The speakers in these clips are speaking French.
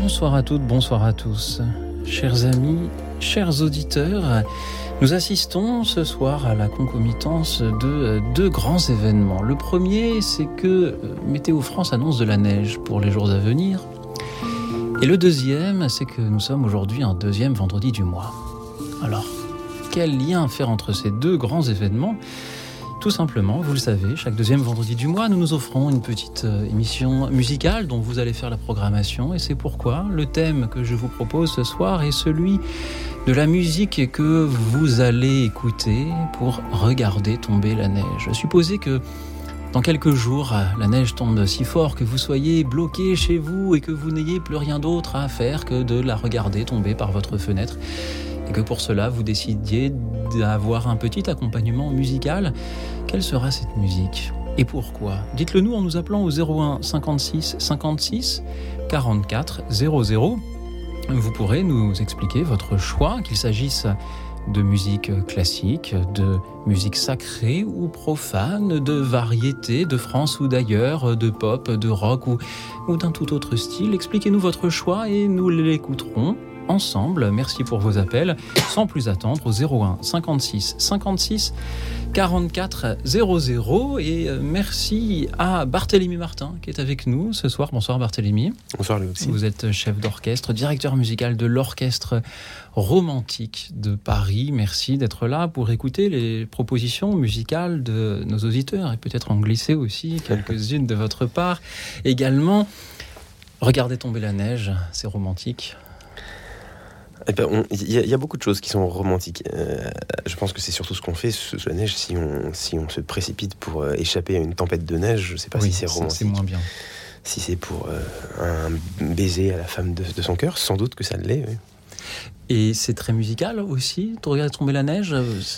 Bonsoir à toutes, bonsoir à tous. Chers amis, chers auditeurs, nous assistons ce soir à la concomitance de euh, deux grands événements. Le premier, c'est que euh, Météo France annonce de la neige pour les jours à venir. Et le deuxième, c'est que nous sommes aujourd'hui un deuxième vendredi du mois. Alors, quel lien faire entre ces deux grands événements? Tout simplement, vous le savez, chaque deuxième vendredi du mois, nous nous offrons une petite euh, émission musicale dont vous allez faire la programmation. Et c'est pourquoi le thème que je vous propose ce soir est celui de la musique que vous allez écouter pour regarder tomber la neige. Supposez que dans quelques jours, la neige tombe si fort que vous soyez bloqué chez vous et que vous n'ayez plus rien d'autre à faire que de la regarder tomber par votre fenêtre et que pour cela vous décidiez d'avoir un petit accompagnement musical, quelle sera cette musique? Et pourquoi? Dites-le nous en nous appelant au 01 56 56 44 00. Vous pourrez nous expliquer votre choix, qu'il s'agisse de musique classique, de musique sacrée ou profane, de variété, de France ou d'ailleurs, de pop, de rock ou, d'un tout autre style. Expliquez-nous votre choix et nous l'écouterons ensemble. Merci pour vos appels. Sans plus attendre, au 01 56 56 44 00. Et euh, merci à Barthélemy Martin qui est avec nous ce soir. Bonsoir Barthélemy. Bonsoir Lucie. Vous êtes chef d'orchestre, directeur musical de l'orchestre romantique de Paris. Merci d'être là pour écouter les propositions musicales de nos auditeurs et peut-être en glisser aussi quelques-unes de votre part. Également, regardez tomber la neige, c'est romantique. Eh ben, il y, a beaucoup de choses qui sont romantiques. Euh, je pense que c'est surtout ce qu'on fait sous la neige. Si on, si on se précipite pour euh, échapper à une tempête de neige, je ne sais pas si c'est romantique. C'est moins bien. Si c'est pour euh, un baiser à la femme de, son cœur, sans doute que ça l'est. Et c'est très musical aussi? Tu regardes tomber la neige.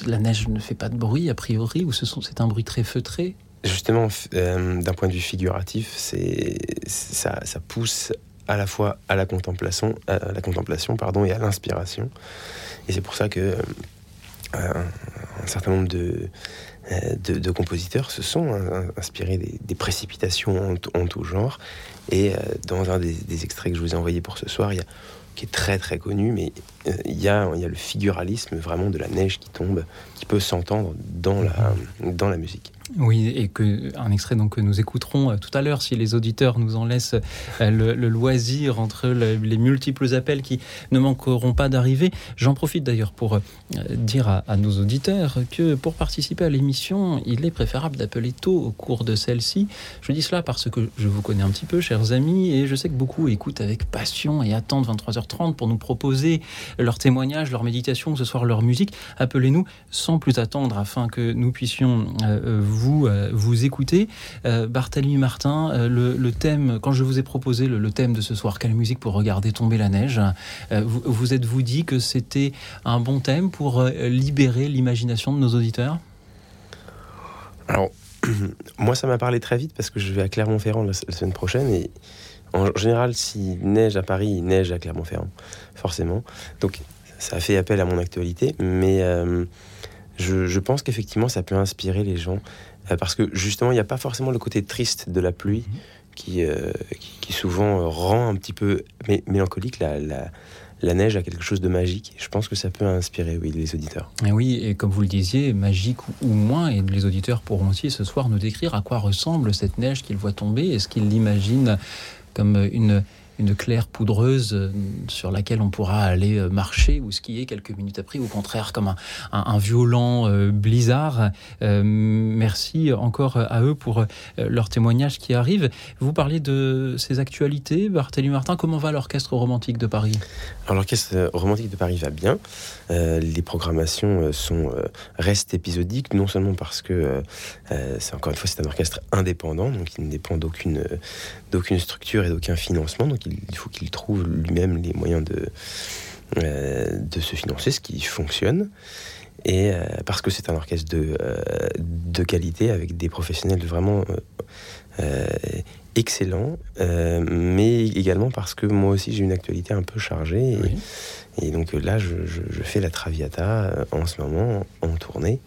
La neige ne fait pas de bruit a priori, ou c'est un bruit très feutré? Justement, d'un point de vue figuratif, c'est ça, ça pousse à la fois à la contemplation, à la contemplation pardon, et à l'inspiration. Et c'est pour ça que euh, un certain nombre de, euh, de, compositeurs se sont inspirés des, précipitations en, tout genre. Et euh, dans un des, extraits que je vous ai envoyé pour ce soir, il y a, qui est très très connu, mais il y, a, y a le figuralisme vraiment de la neige qui tombe, qui peut s'entendre dans la, dans la musique. Oui, et que un extrait donc que nous écouterons euh, tout à l'heure, si les auditeurs nous en laissent euh, le, loisir entre les multiples appels qui ne manqueront pas d'arriver. J'en profite d'ailleurs pour euh, dire à, nos auditeurs que pour participer à l'émission, il est préférable d'appeler tôt au cours de celle-ci. Je dis cela parce que je vous connais un petit peu, chers amis, et je sais que beaucoup écoutent avec passion et attendent 23h30 pour nous proposer leur témoignage, leur méditation, ce soir leur musique. Appelez-nous sans plus attendre afin que nous puissions vous vous, euh, vous écoutez. Euh, Barthélemy Martin, euh, le, thème, quand je vous ai proposé le, thème de ce soir, quelle musique pour regarder tomber la neige, vous, vous êtes-vous dit que c'était un bon thème pour libérer l'imagination de nos auditeurs? Alors, moi, ça m'a parlé très vite parce que je vais à Clermont-Ferrand la, semaine prochaine et en général, si neige à Paris, neige à Clermont-Ferrand, forcément. Donc, ça fait appel à mon actualité, mais je, pense qu'effectivement, ça peut inspirer les gens parce que justement, il n'y a pas forcément le côté triste de la pluie mhm. qui, euh, qui, souvent euh, rend un petit peu mélancolique la, la, neige a quelque chose de magique. Je pense que ça peut inspirer oui, les auditeurs. Et oui, et comme vous le disiez, magique ou moins, et les auditeurs pourront aussi ce soir nous décrire à quoi ressemble cette neige qu'ils voient tomber. Est-ce qu'ils l'imaginent comme une une claire poudreuse euh, sur laquelle on pourra aller euh, marcher ou skier quelques minutes après, au contraire comme un, violent euh, blizzard. merci encore à eux pour leur témoignage qui arrive. Vous parlez de ces actualités, Barthélemy Martin. Comment va l'orchestre romantique de Paris? Alors l'orchestre romantique de Paris va bien. les programmations sont restent épisodiques, non seulement parce que c'est encore une fois c'est un orchestre indépendant, donc il ne dépend d'aucune d'aucune structure et d'aucun financement, donc qu'il faut qu'il trouve lui-même les moyens de, de se financer, ce qui fonctionne. Et parce que c'est un orchestre de, de qualité avec des professionnels vraiment excellents, mais également parce que moi aussi j'ai une actualité un peu chargée. Et, donc là, je, je, fais la Traviata en ce moment en tournée.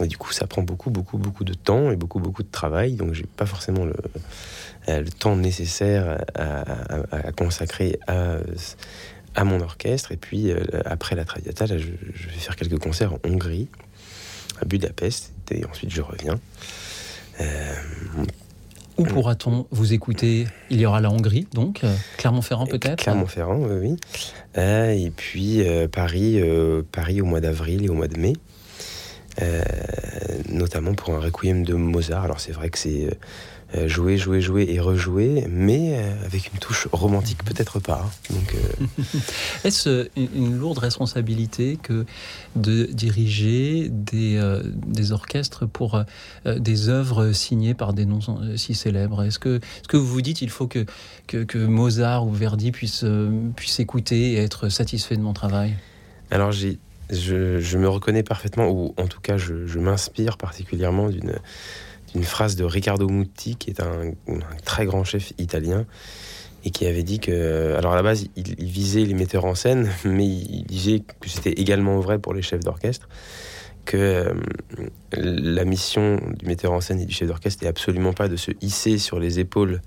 Et du coup, ça prend beaucoup, beaucoup, beaucoup de temps et beaucoup, beaucoup de travail. Donc, j'ai pas forcément le, euh, le, temps nécessaire à, consacrer à, à, mon orchestre. Et puis, euh, après la Traviata, je, vais faire quelques concerts en Hongrie, à Budapest, et ensuite je reviens. Euh, où pourra-t-on vous écouter? Il y aura la Hongrie, donc Clermont-Ferrand peut-être? Clermont-Ferrand, oui. et puis Paris, Paris au mois d'avril et au mois de mai. Euh, notamment pour un requiem de Mozart. Alors c'est vrai que c'est euh, jouer, jouer, jouer et rejouer, mais euh, avec une touche romantique, peut-être pas. Hein. Donc, Est-ce une lourde responsabilité que de diriger des, des orchestres pour des œuvres signées par des noms si célèbres? Est-ce que, est -ce que vous vous dites il faut que, que, que Mozart ou Verdi puissent, puissent écouter et être satisfaits de mon travail? Alors j'ai je, me reconnais parfaitement, ou en tout cas, je, m'inspire particulièrement d'une phrase de Riccardo Muti, qui est un, très grand chef italien, et qui avait dit que, alors à la base, il, visait les metteurs en scène, mais il, disait que c'était également vrai pour les chefs d'orchestre, que euh, la mission du metteur en scène et du chef d'orchestre n'est absolument pas de se hisser sur les épaules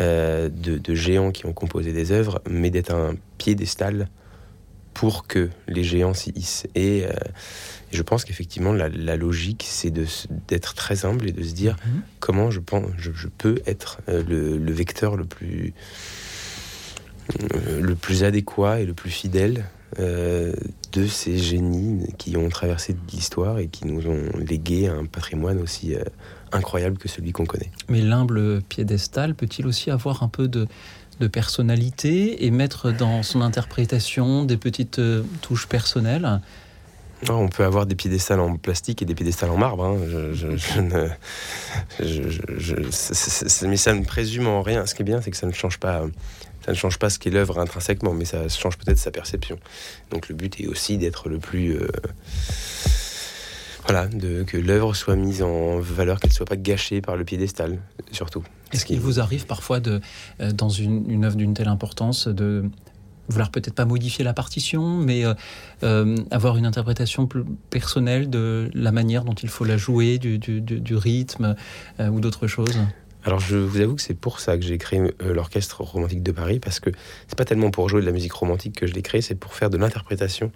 euh, de, géants qui ont composé des œuvres, mais d'être un piédestal pour que les géants s'y hissent. Euh, je pense qu'effectivement, la, logique, c'est d'être très humble et de se dire mhm. comment je, pense, je, peux être euh, le, vecteur le plus, euh, le plus adéquat et le plus fidèle de ces génies qui ont traversé l'histoire et qui nous ont légué un patrimoine aussi incroyable que celui qu'on connaît. Mais l'humble piédestal peut-il aussi avoir un peu de de personnalité et mettre dans son interprétation des petites euh, touches personnelles? On peut avoir des piédestals en plastique et des piédestals en marbre. Hein. mais ça ne présume en rien. Ce qui est bien, c'est que ça ne change pas, ça ne change pas ce qu'est l'œuvre intrinsèquement, mais ça change peut-être sa perception. Donc le but est aussi d'être le plus euh, voilà, de, que l'œuvre soit mise en valeur, qu'elle ne soit pas gâchée par le piédestal, surtout. Est-ce qu'il vous arrive parfois, de, euh, dans une, une œuvre d'une telle importance, de vouloir peut-être pas modifier la partition, mais euh, euh, avoir une interprétation plus personnelle de la manière dont il faut la jouer, du, du, rythme ou d'autres choses alors je vous avoue que c'est pour ça que j'ai créé l'orchestre romantique de Paris parce que c'est pas tellement pour jouer de la musique romantique que je l'ai créé, c'est pour faire de l'interprétation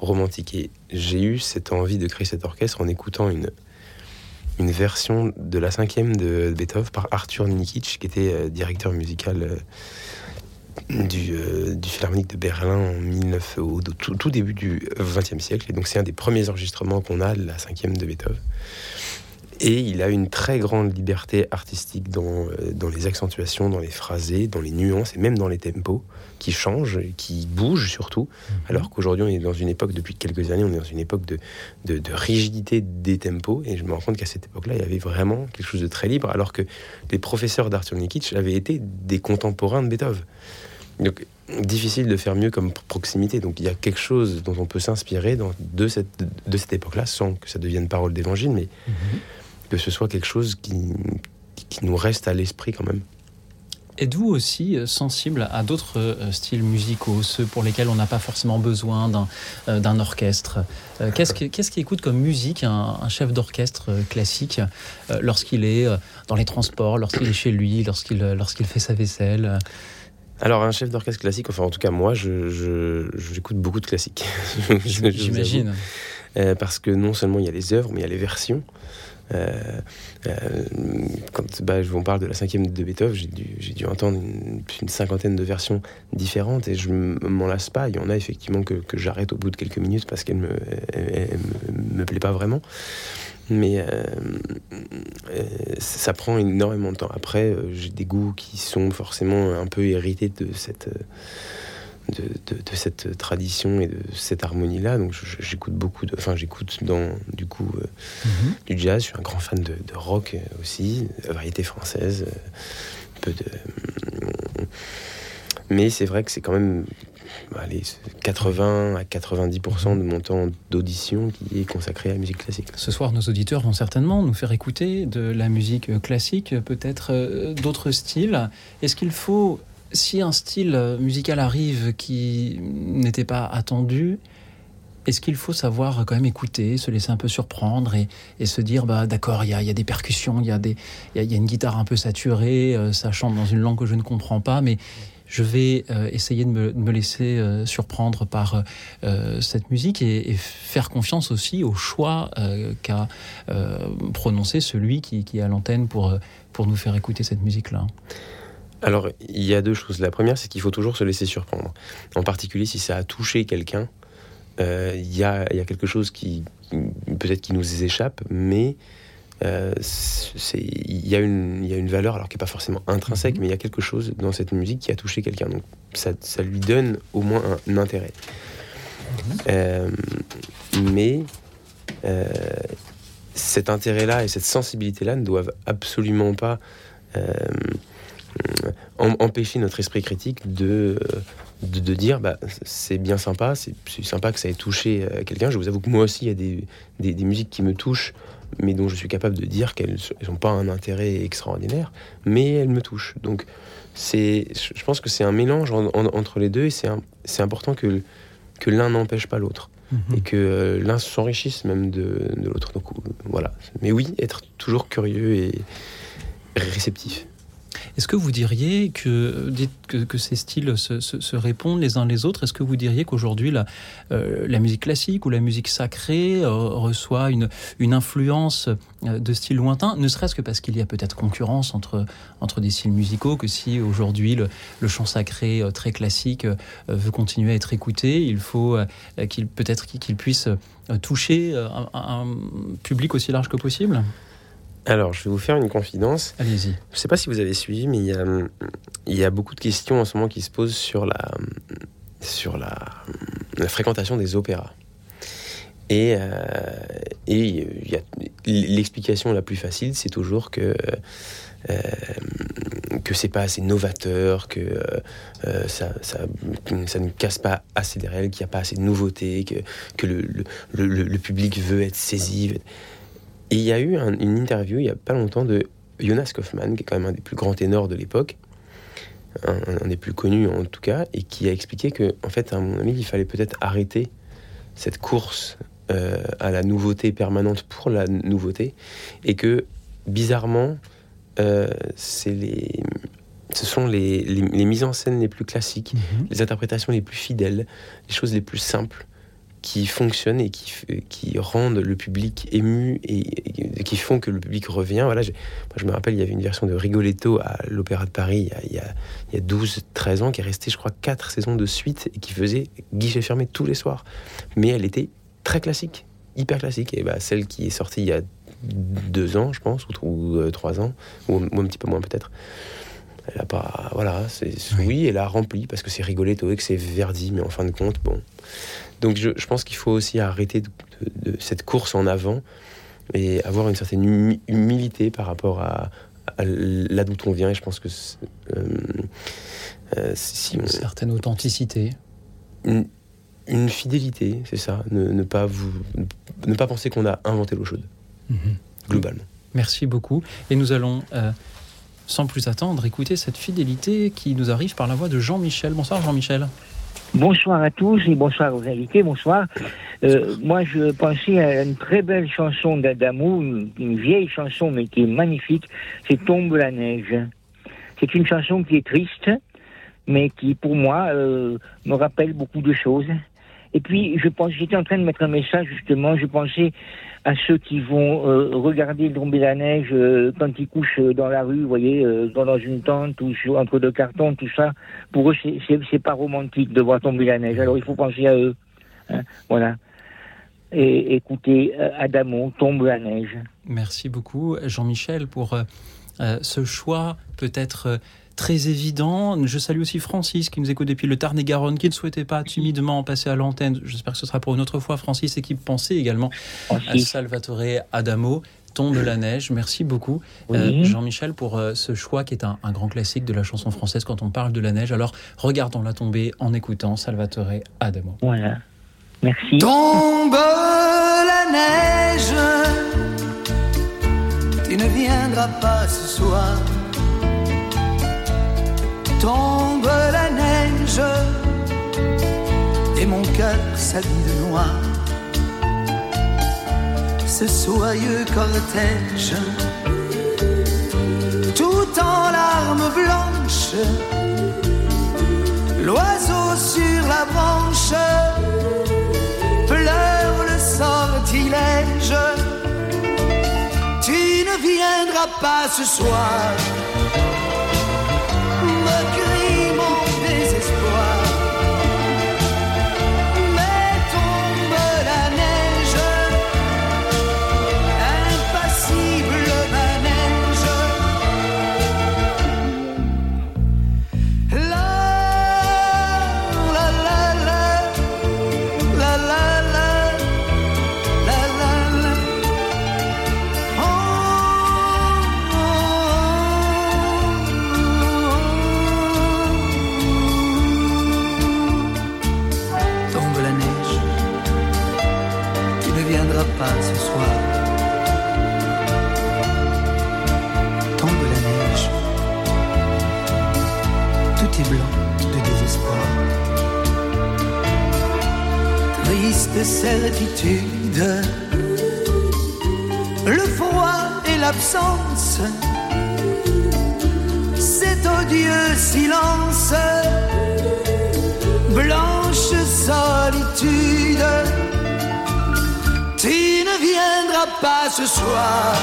romantique. Et j'ai eu cette envie de créer cet orchestre en écoutant une, une version de la cinquième de Beethoven par Arthur Nikic, qui était euh, directeur musical euh, du, euh, du, Philharmonique de Berlin en 19, au tout, tout début du XXe siècle. Et donc c'est un des premiers enregistrements qu'on a de la cinquième de Beethoven. Et il a une très grande liberté artistique dans, euh, dans les accentuations, dans les phrasés, dans les nuances et même dans les tempos qui changent, qui bougent surtout. Mhm. Alors qu'aujourd'hui, on est dans une époque, depuis quelques années, on est dans une époque de, de, rigidité des tempos. Et je me rends compte qu'à cette époque-là, il y avait vraiment quelque chose de très libre, alors que les professeurs d'Arthur Nikic avaient été des contemporains de Beethoven. Donc, difficile de faire mieux comme proximité. Donc, il y a quelque chose dont on peut s'inspirer de cette, de cette époque-là, sans que ça devienne parole d'évangile, mais. Mhm que ce soit quelque chose qui, qui nous reste à l'esprit quand même. Êtes-vous aussi euh, sensible à d'autres euh, styles musicaux, ceux pour lesquels on n'a pas forcément besoin d'un euh, orchestre? Qu'est-ce qui écoute comme musique un, chef d'orchestre classique lorsqu'il est dans les transports, lorsqu'il est chez lui, lorsqu'il lorsqu'il fait sa vaisselle? Alors, un chef d'orchestre classique, enfin en tout cas moi, j'écoute je, beaucoup de classiques. J'imagine. parce que non seulement il y a les œuvres, mais il y a les versions. Euh, euh, quand bah, on parle de la cinquième de Beethoven, j'ai dû, dû, entendre une, une, cinquantaine de versions différentes et je m'en lasse pas. Il y en a effectivement que, que j'arrête au bout de quelques minutes parce qu'elle me, me, plaît pas vraiment. Mais euh, ça prend énormément de temps. Après, j'ai des goûts qui sont forcément un peu hérités de cette de, cette tradition et de cette harmonie-là. Donc j'écoute beaucoup de. Enfin, j'écoute dans du coup euh, mhm. du jazz. Je suis un grand fan de, rock aussi, de variété française, un peu de. Mais c'est vrai que c'est quand même allez, 80 à 90% de mon temps d'audition qui est consacré à la musique classique. Ce soir, nos auditeurs vont certainement nous faire écouter de la musique classique, peut-être euh, d'autres styles. Est-ce qu'il faut, si un style musical arrive qui n'était pas attendu, est-ce qu'il faut savoir quand même écouter, se laisser un peu surprendre et, se dire bah d'accord, il y a, des percussions, il y, a y, une guitare un peu saturée, euh, ça chante dans une langue que je ne comprends pas, mais je vais euh, essayer de me, laisser euh, surprendre par cette musique et, faire confiance aussi au choix qu'a prononcé celui qui, qui est à l'antenne pour, pour nous faire écouter cette musique-là. Alors, il y a deux choses. La première, c'est qu'il faut toujours se laisser surprendre. En particulier si ça a touché quelqu'un il euh, y, a, quelque chose qui, peut-être qui nous échappe, mais euh, il y, a une valeur, alors qui n'est pas forcément intrinsèque, mhm. mais il y a quelque chose dans cette musique qui a touché quelqu'un. Donc ça, lui donne au moins un, intérêt. Mhm. Euh, mais cet intérêt-là et cette sensibilité-là ne doivent absolument pas empêcher notre esprit critique de, de, dire bah, c'est bien sympa, c'est sympa que ça ait touché euh, quelqu'un. Je vous avoue que moi aussi, il y a des, des, musiques qui me touchent, mais dont je suis capable de dire qu'elles n'ont pas un intérêt extraordinaire, mais elles me touchent. Donc, je pense que c'est un mélange entre les deux et c'est important que, que l'un n'empêche pas l'autre. Mhm. Et que euh, l'un s'enrichisse même de, de l'autre. Donc voilà. Mais oui, être toujours curieux et réceptif. Est-ce que vous diriez que, que, ces styles se, répondent les uns les autres? Est-ce que vous diriez qu'aujourd'hui la, euh, musique classique ou la musique sacrée euh, reçoit une, influence euh, de styles lointains, ne serait-ce que parce qu'il y a peut-être concurrence entre, entre des styles musicaux, que si aujourd'hui le, le, chant sacré très classique veut continuer à être écouté, il faut qu'il peut-être qu'il puisse toucher un public aussi large que possible? Alors, je vais vous faire une confidence. Allez-y. Je ne sais pas si vous avez suivi, mais il y a, beaucoup de questions en ce moment qui se posent sur la, sur la, fréquentation des opéras. Et, euh, et l'explication la plus facile, c'est toujours que euh, que c'est pas assez novateur, que euh, ça, ça, ne casse pas assez des règles, qu'il n'y a pas assez de nouveautés, que, que le, le, le, public veut être saisi. Et il y a eu une interview il n'y a pas longtemps de Jonas Kaufmann, qui est quand même un des plus grands ténors de l'époque, un, des plus connus en tout cas, et qui a expliqué que, en fait, à mon avis, il fallait peut-être arrêter cette course euh, à la nouveauté permanente pour la nouveauté, et que bizarrement, euh, c'est les, ce sont les, les, mises en scène les plus classiques, mhm. les interprétations les plus fidèles, les choses les plus simples qui fonctionnent et qui, qui rendent le public ému et, qui font que le public revient. Voilà, je, moi, je me rappelle, il y avait une version de Rigoletto à l'Opéra de Paris il y a, il y a, 12-13 ans qui est restée, je crois, 4 saisons de suite et qui faisait guichet fermé tous les soirs. Mais elle était très classique, hyper classique. Et bah, celle qui est sortie il y a deux ans, je pense, ou, euh, trois ans, ou, un petit peu moins peut-être. Elle a pas, voilà, c'est oui. elle a rempli parce que c'est Rigoletto et que c'est Verdi, mais en fin de compte, bon, donc je, pense qu'il faut aussi arrêter de, cette course en avant et avoir une certaine humilité par rapport à, là d'où on vient. Et je pense que euh, euh, si une certaine authenticité, une, fidélité, c'est ça. Ne, pas vous, ne pas penser qu'on a inventé l'eau chaude, mhm. globalement. Merci beaucoup. Et nous allons. Euh, sans plus attendre, écouter cette fidélité qui nous arrive par la voix de Jean-Michel. Bonsoir Jean-Michel. Bonsoir à tous et bonsoir aux invités, bonsoir. Euh, moi, je pensais à une très belle chanson d'Adamou, une, vieille chanson mais qui est magnifique, c'est Tombe la neige. C'est une chanson qui est triste, mais qui, pour moi, euh, me rappelle beaucoup de choses. Et puis, je pense, j'étais en train de mettre un message, justement, je pensais à ceux qui vont euh, regarder tomber la neige euh, quand ils couchent euh, dans la rue, vous voyez, dans, une tente ou entre deux cartons, tout ça. Pour eux, c'est pas romantique de voir tomber la neige. Alors, il faut penser à eux. Hein, voilà. Et écoutez, Adamo, tombe la neige. Merci beaucoup, Jean-Michel, pour ce choix peut-être très évident. Je salue aussi Francis qui nous écoute depuis le Tarn-et-Garonne, qui ne souhaitait pas timidement passer à l'antenne. J'espère que ce sera pour une autre fois, Francis, et qui pensait également à Salvatore Adamo. Tombe la neige. Merci beaucoup, Oui. Jean-Michel, pour ce choix qui est un, un grand classique de la chanson française quand on parle de la neige. Alors, regardons-la tomber en écoutant Salvatore Adamo. Voilà. Merci. Tombe la neige, tu ne viendras pas ce soir. Tombe la neige, et mon cœur s'habille de noir. Ce soyeux cortège, tout en larmes blanches, l'oiseau sur la branche pleure le sortilège. Tu ne viendras pas ce soir, triste certitude, le froid et l'absence, cet odieux silence, blanche solitude. Tu ne viendras pas ce soir,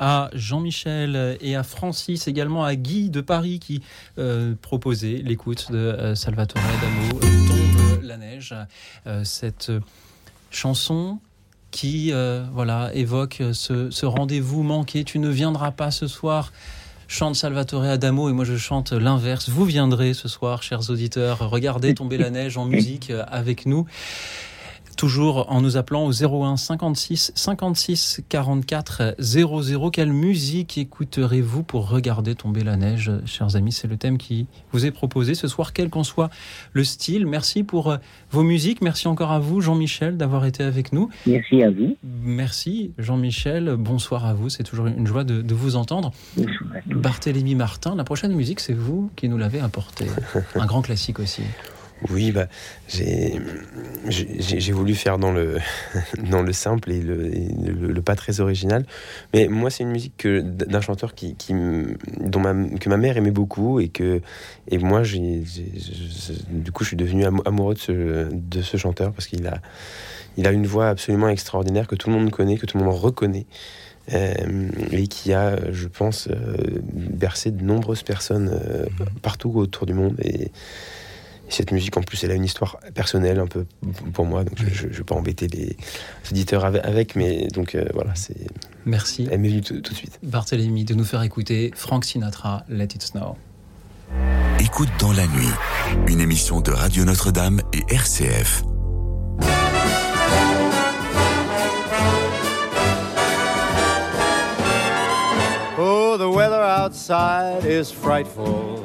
à Jean-Michel et à Francis, également à Guy de Paris qui euh, proposait l'écoute de euh, Salvatore Adamo, Tombe la neige. Euh, cette chanson qui voilà, évoque ce, rendez-vous manqué. Tu ne viendras pas ce soir chante Salvatore Adamo et moi je chante l'inverse. Vous viendrez ce soir, chers auditeurs, regardez tomber la neige en musique avec nous. Toujours en nous appelant au 01 56 56 44 00. Quelle musique écouterez-vous pour regarder tomber la neige, chers amis? C'est le thème qui vous est proposé ce soir, quel qu'en soit le style. Merci pour euh, vos musiques. Merci encore à vous, Jean-Michel, d'avoir été avec nous. Merci à vous. Merci, Jean-Michel. Bonsoir à vous. C'est toujours une joie de, de vous entendre. Barthélémy Martin, la prochaine musique, c'est vous qui nous l'avez apportée. Un grand classique aussi. Oui, bah, j'ai voulu faire dans le, dans le simple et, le, et le- le pas très original. Mais moi, c'est une musique que- d'un chanteur qui, qui dont ma, que ma mère aimait beaucoup et que et moi, du coup, je suis devenu amo- amoureux de ce, de ce chanteur parce qu'il a, il a une voix absolument extraordinaire que tout le monde connaît, que tout le monde reconnaît. euh, et qui a, je pense, euh, bercé de nombreuses personnes euh, partout autour du monde. Et, cette musique, en plus, elle a une histoire personnelle un peu pour moi, donc je ne vais pas embêter les auditeurs avec, mais donc euh, voilà, c'est. Merci. Elle m'est venue tout, de suite. Barthélémy, de nous faire écouter Frank Sinatra, Let It Snow. Écoute dans la nuit, une émission de Radio Notre-Dame et RCF. Oh, the weather outside is frightful.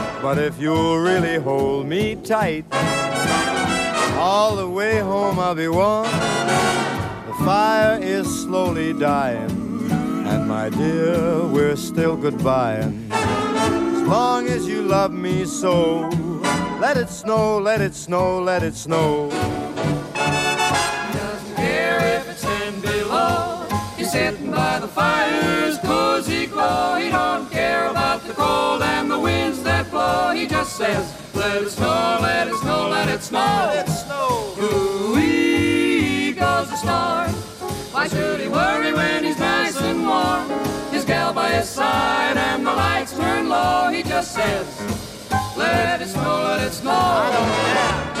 But if you'll really hold me tight, all the way home I'll be warm. The fire is slowly dying, and my dear, we're still goodbying. As long as you love me so, let it snow, let it snow, let it snow. Doesn't care if it's ten below. He's sitting by the fire's cozy glow. He don't care about the cold He just says, let it snow, let it snow, let it snow. Let it snow. Ooh-wee goes the storm. Why should he worry when he's nice and warm? His gal by his side and the lights turn low. He just says, let it snow, let it snow. Weather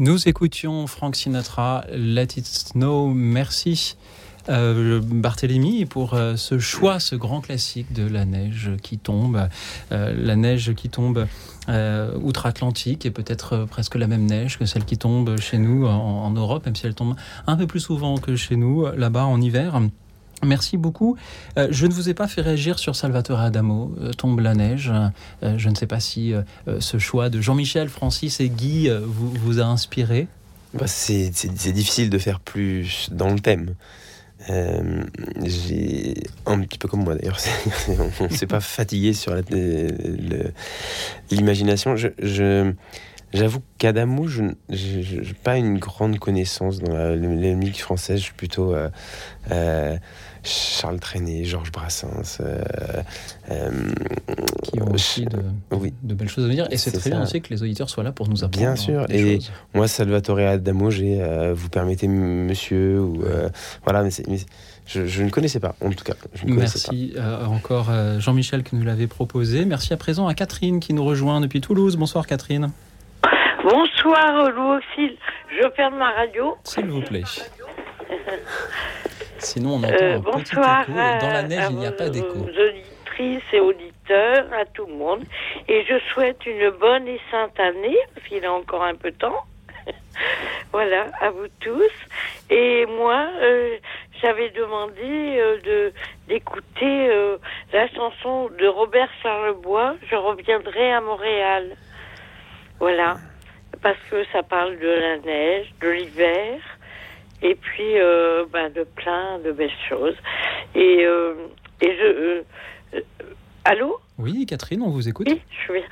Nous écoutions Frank Sinatra, Let It Snow. Merci. Euh, Barthélemy pour euh, ce choix, ce grand classique de la neige qui tombe, euh, la neige qui tombe euh, outre-Atlantique et peut-être presque la même neige que celle qui tombe chez nous en, en Europe, même si elle tombe un peu plus souvent que chez nous là-bas en hiver. Merci beaucoup. Euh, je ne vous ai pas fait réagir sur Salvatore Adamo, euh, Tombe la neige. Euh, je ne sais pas si euh, ce choix de Jean-Michel, Francis et Guy vous, a inspiré. Bah, c'est difficile de faire plus dans le thème. Un petit peu comme moi d'ailleurs, on ne s'est pas fatigué sur l'imagination. Je- j'avoue qu'Adamo, je n'ai pas une grande connaissance dans la, la musique française. Je suis plutôt euh, euh, Charles Trenet, Georges Brassens. euh, qui ont aussi de, oui. de belles choses à dire. Et c'est très bien aussi que les auditeurs soient là pour nous apprendre. Bien sûr, des et choses. Moi, Salvatore Adamo, j'ai, vous permettez, monsieur, ou voilà, mais, je, je ne connaissais pas, en tout cas. Je ne Merci euh, encore Jean-Michel qui nous l'avait proposé. Merci à présent à Catherine qui nous rejoint depuis Toulouse. Bonsoir Catherine. Bonsoir, Auxil. Je ferme ma radio. S'il vous plaît. Sinon, on entend Euh, un petit bonsoir. écho. Dans la neige, à- il n'y a pas d'écho. auditrices et auditeurs, à tout le monde. Et je souhaite une bonne et sainte année, parce qu'il a encore un peu de temps. voilà, à vous tous. Et moi, euh, j'avais demandé euh, de d'écouter euh, la chanson de Robert Charlebois, Je reviendrai à Montréal. Voilà, parce que ça parle de la neige, de l'hiver, et puis euh, ben, de plein de belles choses. Et, euh, et je... euh, allô? Oui, Catherine, on vous écoute. oui, je suis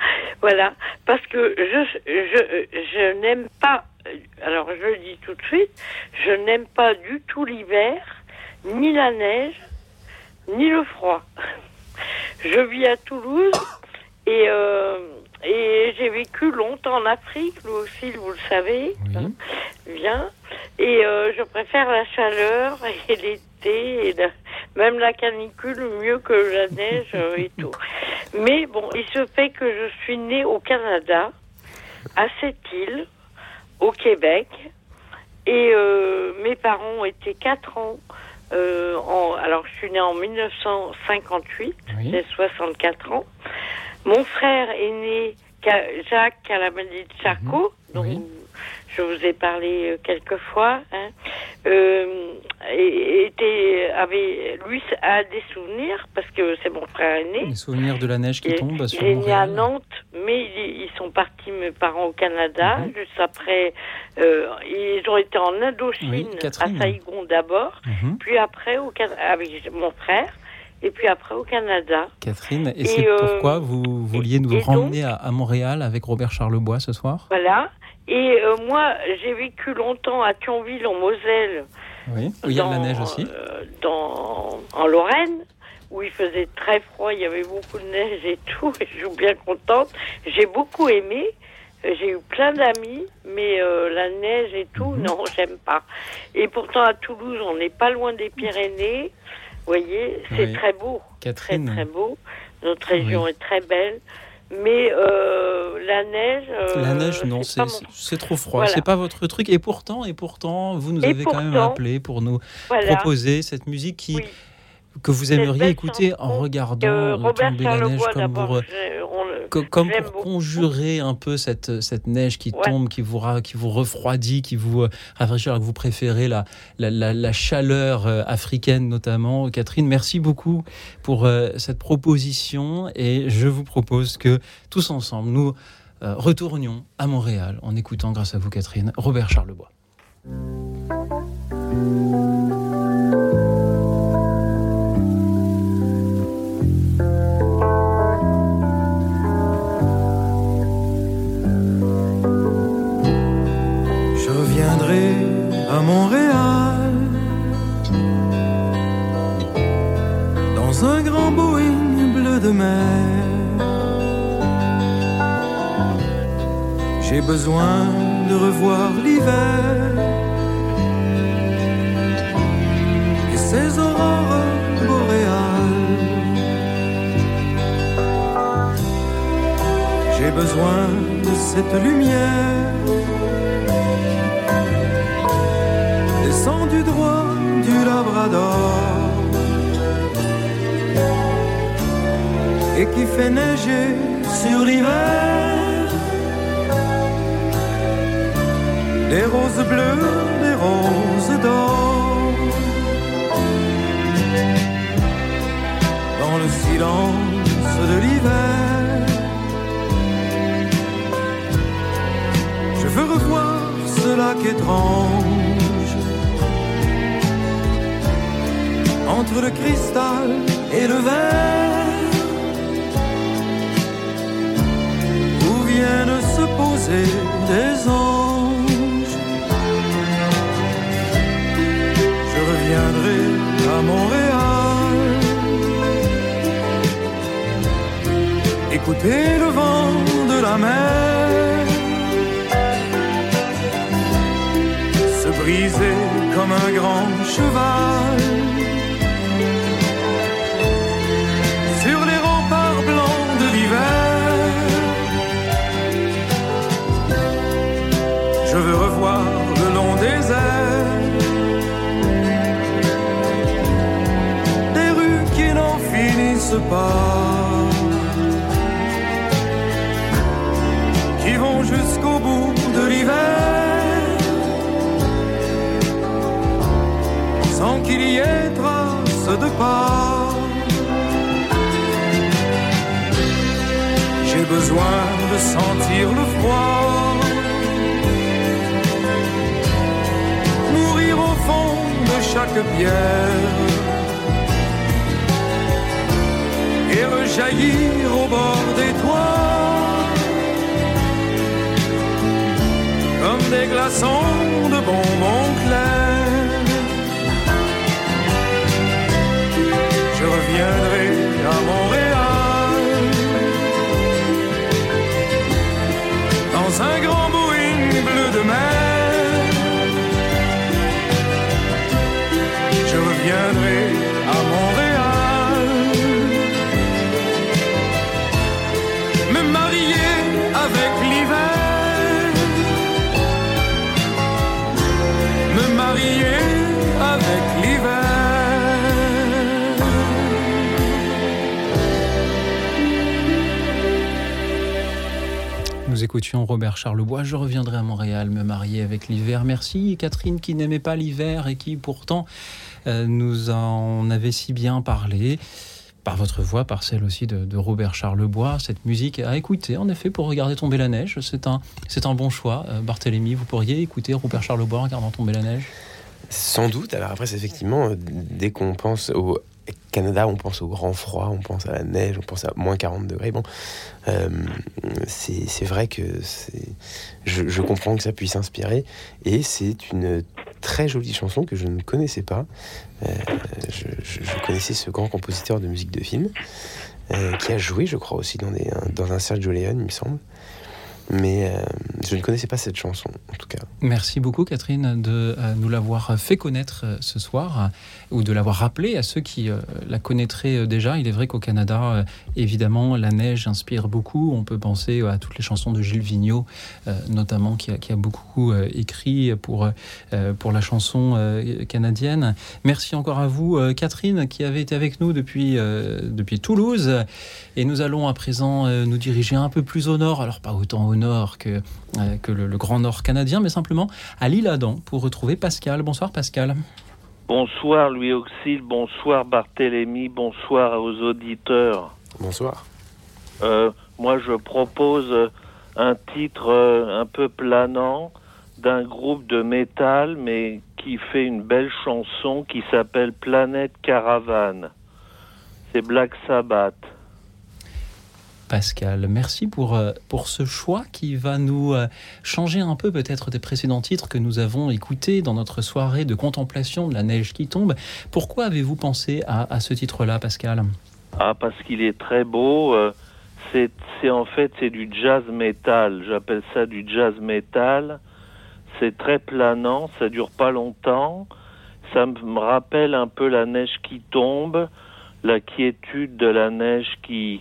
Voilà, parce que je, je, je n'aime pas, alors je le dis tout de suite, je n'aime pas du tout l'hiver, ni la neige, ni le froid. Je vis à Toulouse et, euh, et j'ai vécu longtemps en Afrique, vous aussi, vous le savez, Oui. hein, bien. Et euh, je préfère la chaleur et l'été, et la- même la canicule mieux que la neige et tout. Mais bon, il se fait que je suis née au Canada, à cette île, au Québec, Et euh, mes parents étaient 4 ans. euh, en, alors, je suis née en 1958, Oui. j'ai 64 ans. Mon frère est né, Ca- Jacques Calamadi de Charcot, dont Oui. je vous ai parlé euh, quelques fois. Hein. Euh, était, avait, lui a des souvenirs, parce que c'est mon frère aîné. Les souvenirs de la neige qui tombe sur il est né à. Nantes, mais ils, ils sont partis, mes parents, au Canada. Mhm. Juste après, euh, ils ont été en Indochine, Oui, à. Saigon d'abord, Mhm. puis après au avec mon frère, et puis après au Canada. Catherine, et, Et, c'est euh, pourquoi vous vouliez nous donc- ramener à, à Montréal avec Robert Charlebois ce soir? Voilà. Et euh, moi, j'ai vécu longtemps à Thionville, en Moselle. Oui. Où il y a de la neige aussi euh, dans, en Lorraine, où il faisait très froid, il y avait beaucoup de neige et tout, et je suis bien contente. J'ai beaucoup aimé. J'ai eu plein d'amis, mais euh, la neige et tout, Mhm. non, j'aime pas. Et pourtant, à Toulouse, on n'est pas loin des Pyrénées. Vous voyez, c'est Oui. très beau. Catherine, très beau. Notre région Oui. est très belle. Mais euh, la neige. euh, la neige, non, c'est mon- trop froid. Voilà. C'est pas votre truc. Et pourtant, et pourtant, vous nous Et avez quand même appelé pour nous Voilà. proposer cette musique qui, Oui. Que vous aimeriez écouter en regardant Euh, euh, tomber la neige comme pour, je- on comme pour conjurer un peu cette, cette neige qui Ouais. tombe, qui vous, qui vous refroidit, qui vous euh, rafraîchit, alors que vous préférez la, la, la- la chaleur euh, africaine notamment. Catherine, merci beaucoup pour euh, cette proposition et je vous propose que tous ensemble, nous euh, retournions à Montréal en écoutant, grâce à vous Catherine, Robert Charlebois. Dans un grand Boeing bleu de mer. J'ai besoin de revoir l'hiver et ses aurores boréales. J'ai besoin de cette lumière descendu droit du Labrador. Et qui fait neiger sur l'hiver. Des roses bleues, des roses d'or. Dans le silence de l'hiver. Je veux revoir ce lac étrange entre le cristal et le verre où viennent se poser des anges? Je reviendrai à Montréal, écouter le vent de la mer. se briser comme un grand cheval qui vont jusqu'au bout de l'hiver. sans qu'il y ait trace de pas. J'ai besoin de sentir le froid, mourir au fond de chaque pierre et rejaillir au bord des toits. Comme des glaçons de bonbons clairs. je reviendrai à Montréal dans un grand Boeing bleu de mer. Je reviendrai Robert Charlebois. Je reviendrai à Montréal me marier avec l'hiver. Merci Catherine qui n'aimait pas l'hiver et qui pourtant euh, nous en avait si bien parlé. Par votre voix, par celle aussi de, Robert Charlebois, cette musique à écouter, en effet, pour regarder tomber la neige, c'est un, c'est un bon choix. Euh, Barthélemy, vous pourriez écouter Robert Charlebois en regardant tomber la neige? Sans doute. Alors après, c'est effectivement, euh, dès qu'on pense au Canada, on pense au grand froid, on pense à la neige, on pense à moins 40 degrés. Bon, euh, c'est vrai que je, comprends que ça puisse inspirer. Et c'est une très jolie chanson que je ne connaissais pas. Euh, je, connaissais ce grand compositeur de musique de film, euh, qui a joué, je crois, aussi dans, des, dans un Sergio Leone, il me semble. Mais je ne connaissais pas cette chanson, en tout cas. Merci beaucoup Catherine de nous l'avoir fait connaître ce soir ou de l'avoir rappelé à ceux qui euh, la connaîtraient euh, déjà. Il est vrai qu'au Canada, euh, évidemment, la neige inspire beaucoup. On peut penser à toutes les chansons de Gilles Vigneault, notamment qui a, beaucoup écrit pour, pour la chanson canadienne. Merci encore à vous Catherine qui avait été avec nous depuis, depuis Toulouse. Et nous allons à présent nous diriger un peu plus au nord, alors pas autant au nord que, que le, le grand nord canadien, mais simplement à l'île Adam pour retrouver Pascal. Bonsoir Pascal. Bonsoir Louis Auxil, bonsoir Barthélémy, bonsoir aux auditeurs. Bonsoir. Euh, moi je propose euh, un titre euh, un peu planant d'un groupe de métal mais qui fait une belle chanson qui s'appelle Planète Caravane. C'est Black Sabbath. Pascal, merci pour, euh, pour ce choix qui va nous euh, changer un peu peut-être des précédents titres que nous avons écoutés dans notre soirée de contemplation de la neige qui tombe. Pourquoi avez-vous pensé à, à ce titre-là, Pascal? Ah parce qu'il est très beau. euh, c'est en fait c'est du jazz metal. J'appelle ça du jazz metal. C'est très planant, ça dure pas longtemps. Ça me rappelle un peu la neige qui tombe, la quiétude de la neige qui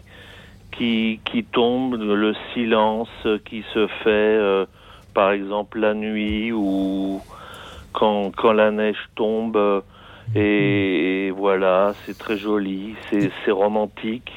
qui qui tombe, le silence qui se fait euh, par exemple la nuit ou quand quand la neige tombe euh, et, et voilà, c'est très joli, c'est c'est romantique.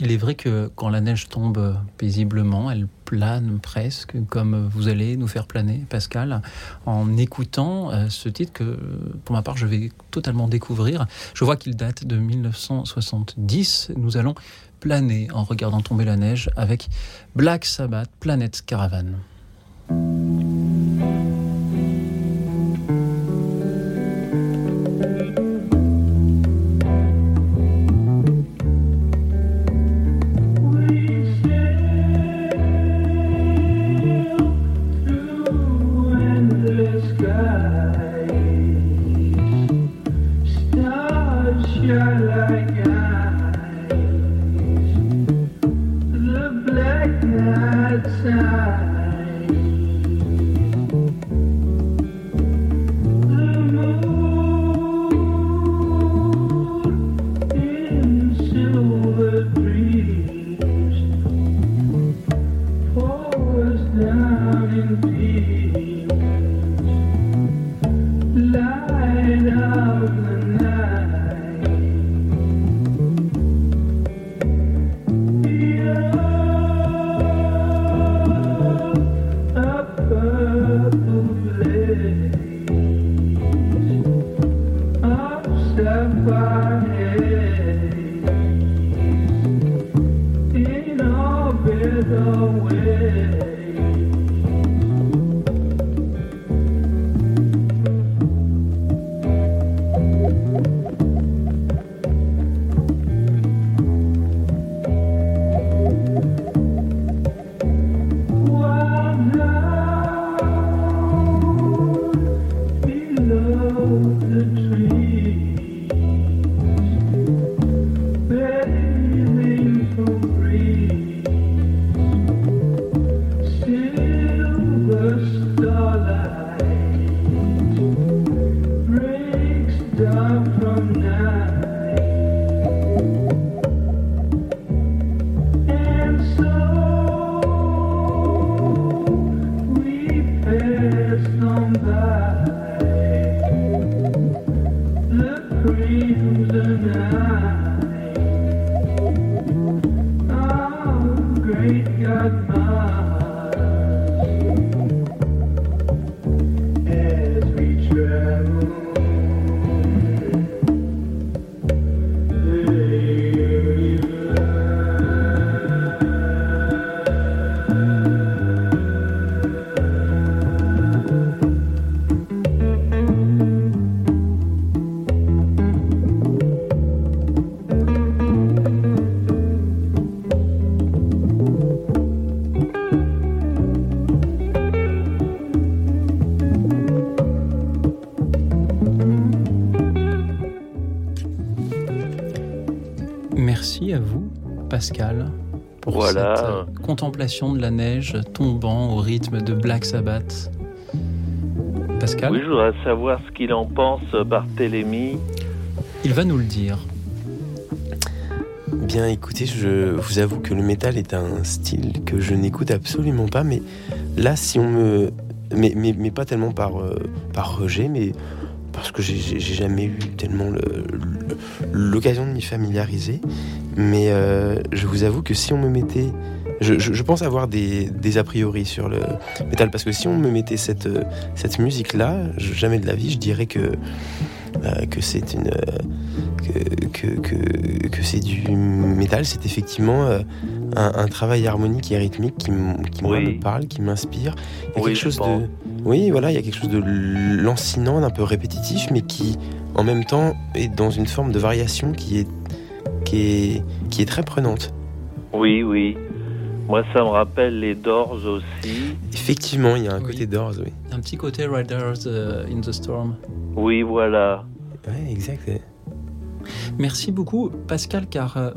Il est vrai que quand la neige tombe paisiblement, elle plane presque, comme vous allez nous faire planer, Pascal, en écoutant euh, ce titre que, pour ma part, je vais totalement découvrir. Je vois qu'il date de 1970. Nous allons planer en regardant tomber la neige avec Black Sabbath, Planète Caravane. Contemplation de la neige tombant au rythme de Black Sabbath. Pascal, Oui, je voudrais savoir ce qu'il en pense, euh, Barthélemy. il va nous le dire. Bien, écoutez, je vous avoue que le métal est un style que je n'écoute absolument pas, mais là, si on me. Mais, mais, mais pas tellement par, euh, par rejet, mais parce que j'ai- jamais eu tellement le- le- l'occasion de m'y familiariser. Mais euh, je vous avoue que si on me mettait. Je, je- je pense avoir des, des a priori sur le métal, parce que si on me mettait cette, cette musique-là, je- jamais de la vie, je dirais que, euh, que c'est une. que, que, que, que c'est du métal, c'est effectivement euh, un, un travail harmonique et rythmique qui, qui moi, Oui. me parle, qui m'inspire. Il y a Oui, quelque chose de, oui, voilà, il y a quelque chose de lancinant, d'un peu répétitif, mais qui, en même temps, est dans une forme de variation qui est, qui est, qui est très prenante. Oui, oui. Moi, ça me rappelle les Doors aussi. Effectivement, il y a un Oui. côté d'Ors, oui. Un petit côté Riders euh, in the Storm. Oui, voilà. Ouais, exact. Merci beaucoup, Pascal, car euh,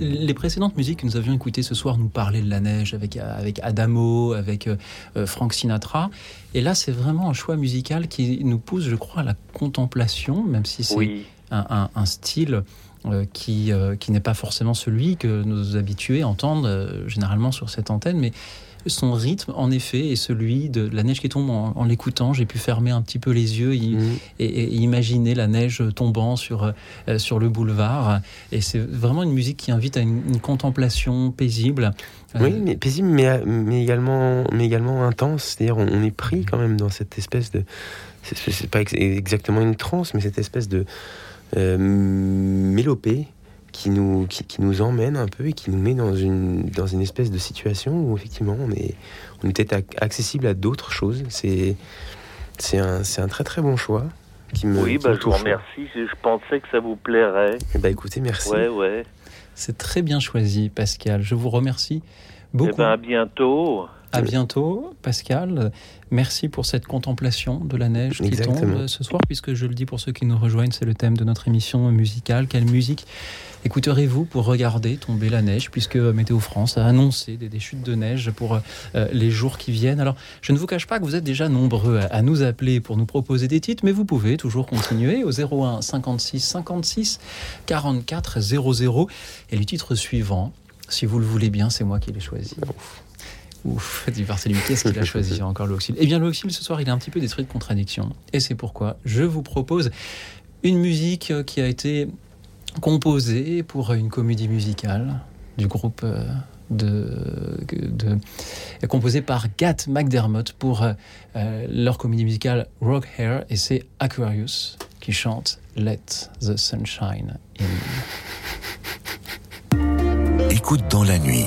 les précédentes musiques que nous avions écoutées ce soir nous parlaient de la neige avec, euh, avec Adamo, avec euh, euh, Frank Sinatra. Et là, c'est vraiment un choix musical qui nous pousse, je crois, à la contemplation, même si c'est Oui. un, un- un style euh, qui, euh, qui n'est pas forcément celui que nos habitués entendent euh, généralement sur cette antenne, mais son rythme, en effet, est celui de la neige qui tombe en, en l'écoutant. J'ai pu fermer un petit peu les yeux et, et imaginer la neige tombant sur, sur le boulevard. Et c'est vraiment une musique qui invite à une, une contemplation paisible. Oui, mais paisible, mais, mais, également, mais également intense. C'est-à-dire, on, on est pris quand même dans cette espèce de. C'est pas ex- exactement une transe, mais cette espèce de mélopée qui nous, qui, qui nous emmène un peu et qui nous met dans une, dans une espèce de situation où effectivement on est, on est peut-être ac- accessible à d'autres choses. C'est c'est un, c'est un très très bon choix. Qui me, Oui, qui bah, me je vous remercie. Je je pensais que ça vous plairait. Eh Bah écoutez, merci. Ouais, ouais. C'est très bien choisi, Pascal. Je vous remercie beaucoup. Eh ben, à bientôt. À bientôt, Pascal. Merci pour cette contemplation de la neige qui tombe ce soir, puisque je le dis pour ceux qui nous rejoignent, c'est le thème de notre émission musicale. Quelle musique écouterez-vous pour regarder tomber la neige, puisque Météo France a annoncé des, des chutes de neige pour euh, les jours qui viennent. Alors, je ne vous cache pas que vous êtes déjà nombreux à, à nous appeler pour nous proposer des titres, mais vous pouvez toujours continuer au 01 56 56 44 00. Et le titre suivant, si vous le voulez bien, c'est moi qui l'ai choisi. Ouf, dit Barthélemy, qu'est-ce qu'il a choisi encore le Eh bien, le ce soir, il est un petit peu détruit de contradictions. Et c'est pourquoi je vous propose une musique euh, qui a été composée pour une comédie musicale du groupe euh, de, de, composée par Gat McDermott pour euh, leur comédie musicale Rock Hair et c'est Aquarius qui chante Let the Sunshine In. Écoute dans la nuit,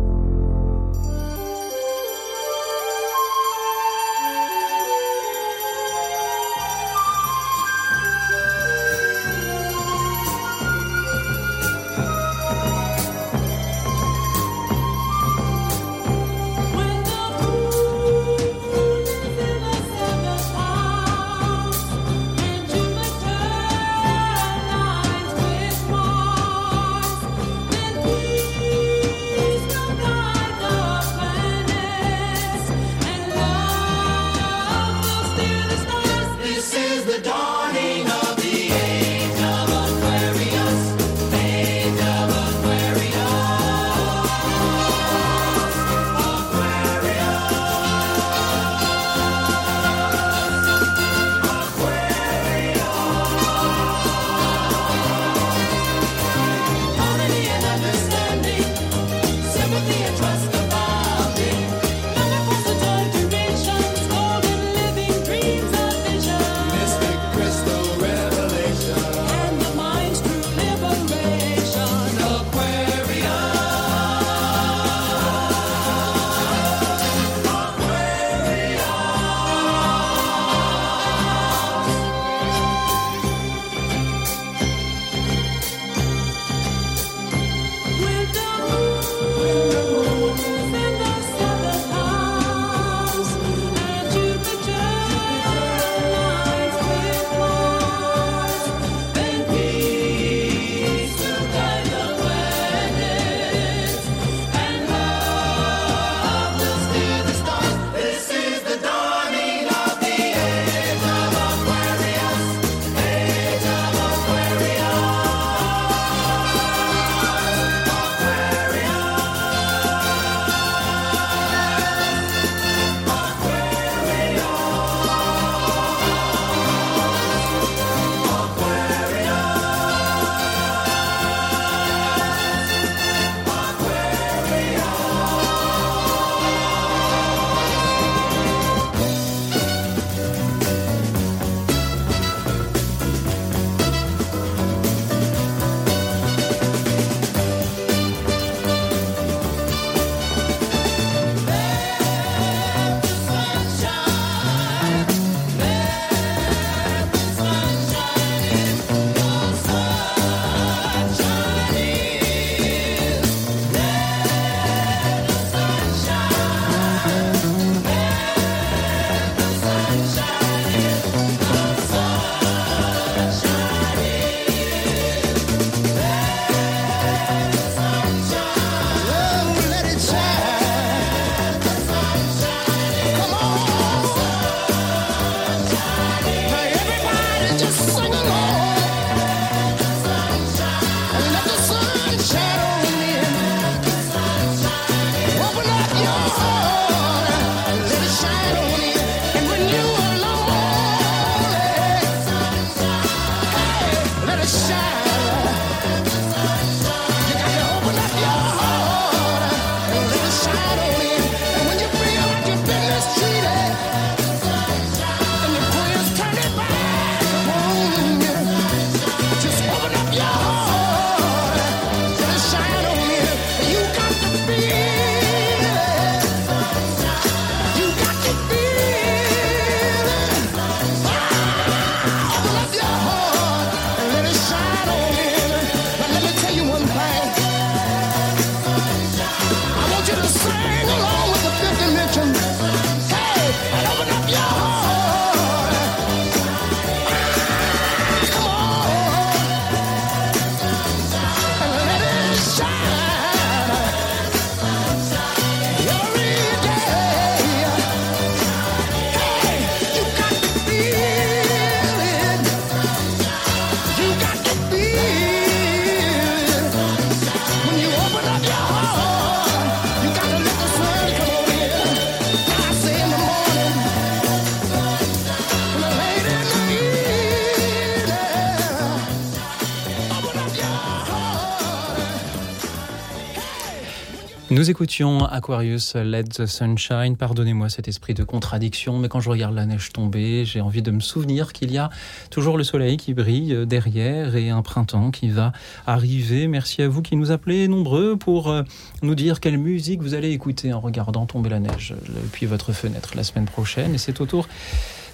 Nous écoutions Aquarius, Let the Sunshine. Pardonnez-moi cet esprit de contradiction, mais quand je regarde la neige tomber, j'ai envie de me souvenir qu'il y a toujours le soleil qui brille derrière et un printemps qui va arriver. Merci à vous qui nous appelez nombreux pour euh, nous dire quelle musique vous allez écouter en regardant tomber la neige depuis votre fenêtre la semaine prochaine. Et c'est au tour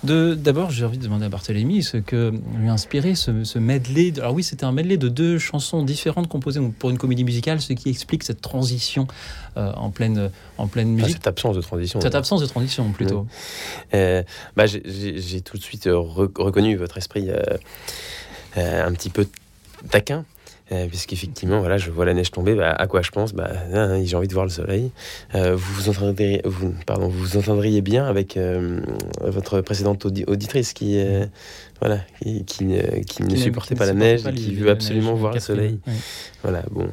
d'abord j'ai envie de demander à Barthélémy ce que lui a inspiré ce, ce medley alors oui c'était un medley de deux chansons différentes composées pour une comédie musicale ce qui explique cette transition euh, en pleine en pleine Ah, musique cette absence de transition. cette absence de transition plutôt Euh, bah, j'ai- tout de suite euh, re- reconnu votre esprit euh, un petit peu taquin. Euh, puisqu'effectivement, voilà, je vois la neige tomber, bah, à quoi je pense? Bah, hein, J'ai envie de voir le soleil. Euh, vous, vous, entendriez, vous, pardon, vous vous entendriez bien avec euh, votre précédente audi- auditrice qui, euh, voilà, qui, qui ne, qui ne Qui supportait pas la neige et qui veut absolument neige, voir le soleil. Voilà, bon,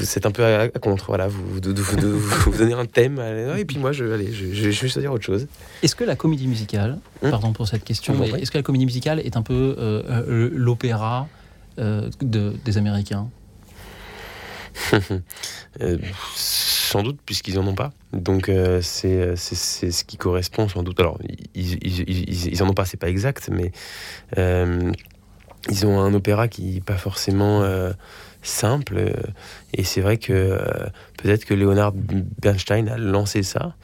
c'est un peu à, à contre. Voilà, vous, vous, donnez un thème, et puis moi, je, allez, je, je, je vais choisir autre chose. est-ce que la comédie musicale Hum? pardon pour cette question est-ce que la comédie musicale est un peu l'opéra euh, de, des Américains Euh, sans doute, puisqu'ils en ont pas. Donc, euh, c'est c'est- ce qui correspond sans doute. Alors, ils, ils, ils, ils en ont pas, c'est pas exact, mais euh, ils ont un opéra qui n'est pas forcément euh, simple. euh, et c'est vrai que euh, peut-être que Leonard Bernstein a lancé ça.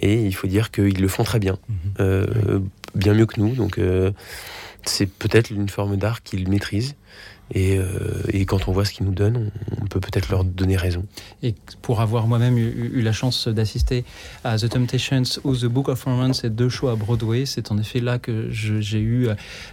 Et il faut dire qu'ils le font très bien, euh, bien mieux que nous. Donc, euh, c'est peut-être une forme d'art qu'ils maîtrisent. Et, euh, et quand on voit ce qu'ils nous donnent, on, peut peut-être leur donner raison. Et pour avoir moi-même eu, la chance d'assister à The Temptations ou The Book of Mormon, ces deux shows à Broadway, c'est en effet là que j'ai eu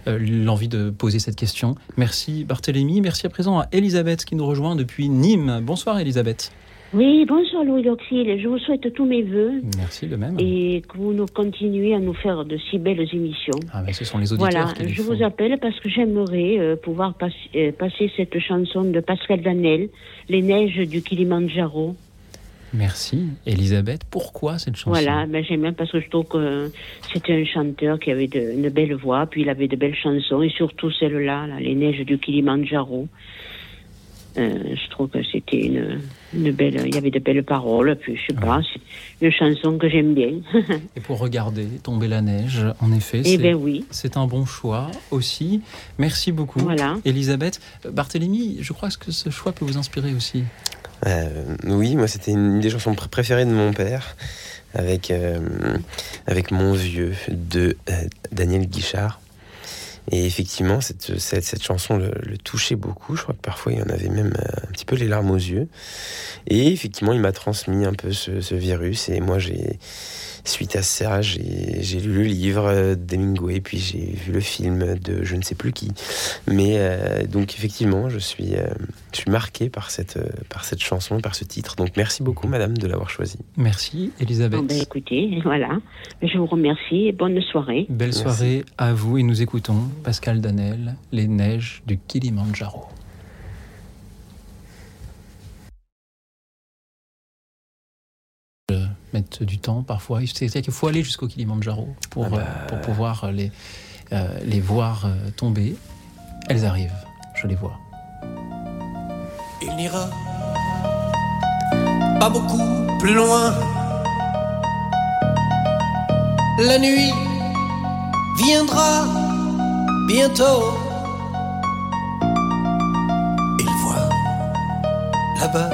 euh, l'envie de poser cette question. Merci Barthélémy, merci à présent à Elisabeth qui nous rejoint depuis Nîmes. Bonsoir Elisabeth. Oui, bonsoir Louis Loxil. Je vous souhaite tous mes voeux Merci de même. et que vous nous continuez à nous faire de si belles émissions. Ah, mais ce sont les auditeurs Voilà, qui je font. vous appelle parce que j'aimerais euh, pouvoir passer, euh, passer cette chanson de Pascal Danel, Les neiges du Kilimandjaro. Merci Elisabeth. Pourquoi cette chanson? Voilà, ben, j'aime bien parce que je trouve que c'était un chanteur qui avait de, une belle voix, puis il avait de belles chansons, et surtout celle-là, là, Les neiges du Kilimandjaro. Euh, je trouve que c'était une, une belle, il y avait de belles paroles, puis je sais pas, c'est une chanson que j'aime bien. Et pour regarder tomber la neige, en effet, Eh c'est ben oui, c'est un bon choix aussi. Merci beaucoup voilà. Elisabeth. Barthélémy, je crois que ce choix peut vous inspirer aussi. Euh, oui, moi c'était une des chansons pr- préférées de mon père, avec, euh, avec Mon Vieux de euh, Daniel Guichard. Et effectivement, cette, cette, chanson le, touchait beaucoup. Je crois que parfois il en avait même euh, un petit peu les larmes aux yeux. Et effectivement, il m'a transmis un peu ce, ce virus. Et moi, j'ai, suite à ça, j'ai lu le livre euh, d'Hemingway, puis j'ai vu le film de je ne sais plus qui. Mais euh, donc effectivement, je suis, euh, je suis marqué par cette, euh, par cette chanson, par ce titre. Donc merci beaucoup, madame, de l'avoir choisi. Merci Elisabeth. Bon, ben, écoutez, voilà. Je vous remercie et bonne soirée. Belle Merci. soirée à vous et nous écoutons Pascal Danel, Les neiges du Kilimandjaro. Euh, Mettre du temps parfois, c'est-à-dire qu'il faut aller jusqu'au Kilimandjaro pour, Ah bah. euh, pour pouvoir les, euh, les voir euh, tomber. Elles arrivent, je les vois. Il n'ira pas beaucoup plus loin. La nuit viendra bientôt. Il voit là-bas,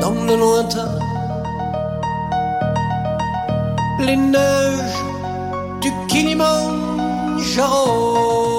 dans le lointain, les neiges du Kilimanjaro.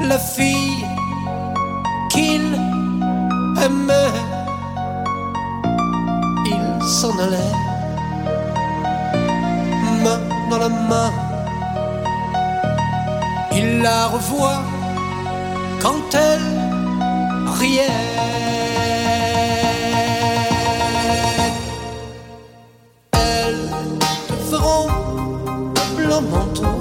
La fille qu'il aimait, il s'en allait, main dans la main. la revois quand elle riait. Le manteau.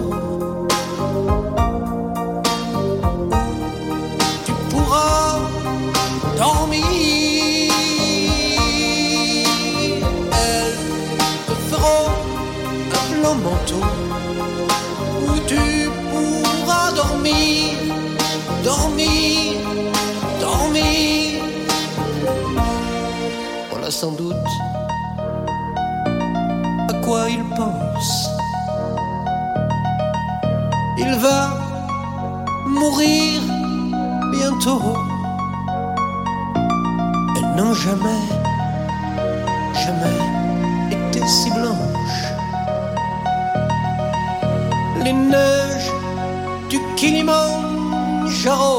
Jamais, jamais été si blanches. Les neiges du Kilimanjaro.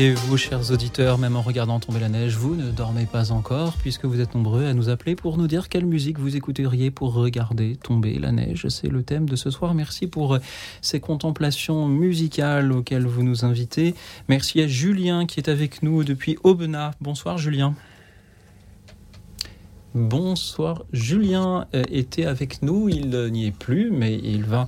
Et vous, chers auditeurs, même en regardant tomber la neige, vous ne dormez pas encore, puisque vous êtes nombreux à nous appeler pour nous dire quelle musique vous écouteriez pour regarder tomber la neige. C'est le thème de ce soir. Merci pour euh, ces contemplations musicales auxquelles vous nous invitez. Merci à Julien qui est avec nous depuis Aubenas. Bonsoir Julien. Bonsoir. Julien euh, était avec nous, il euh, n'y est plus, mais il va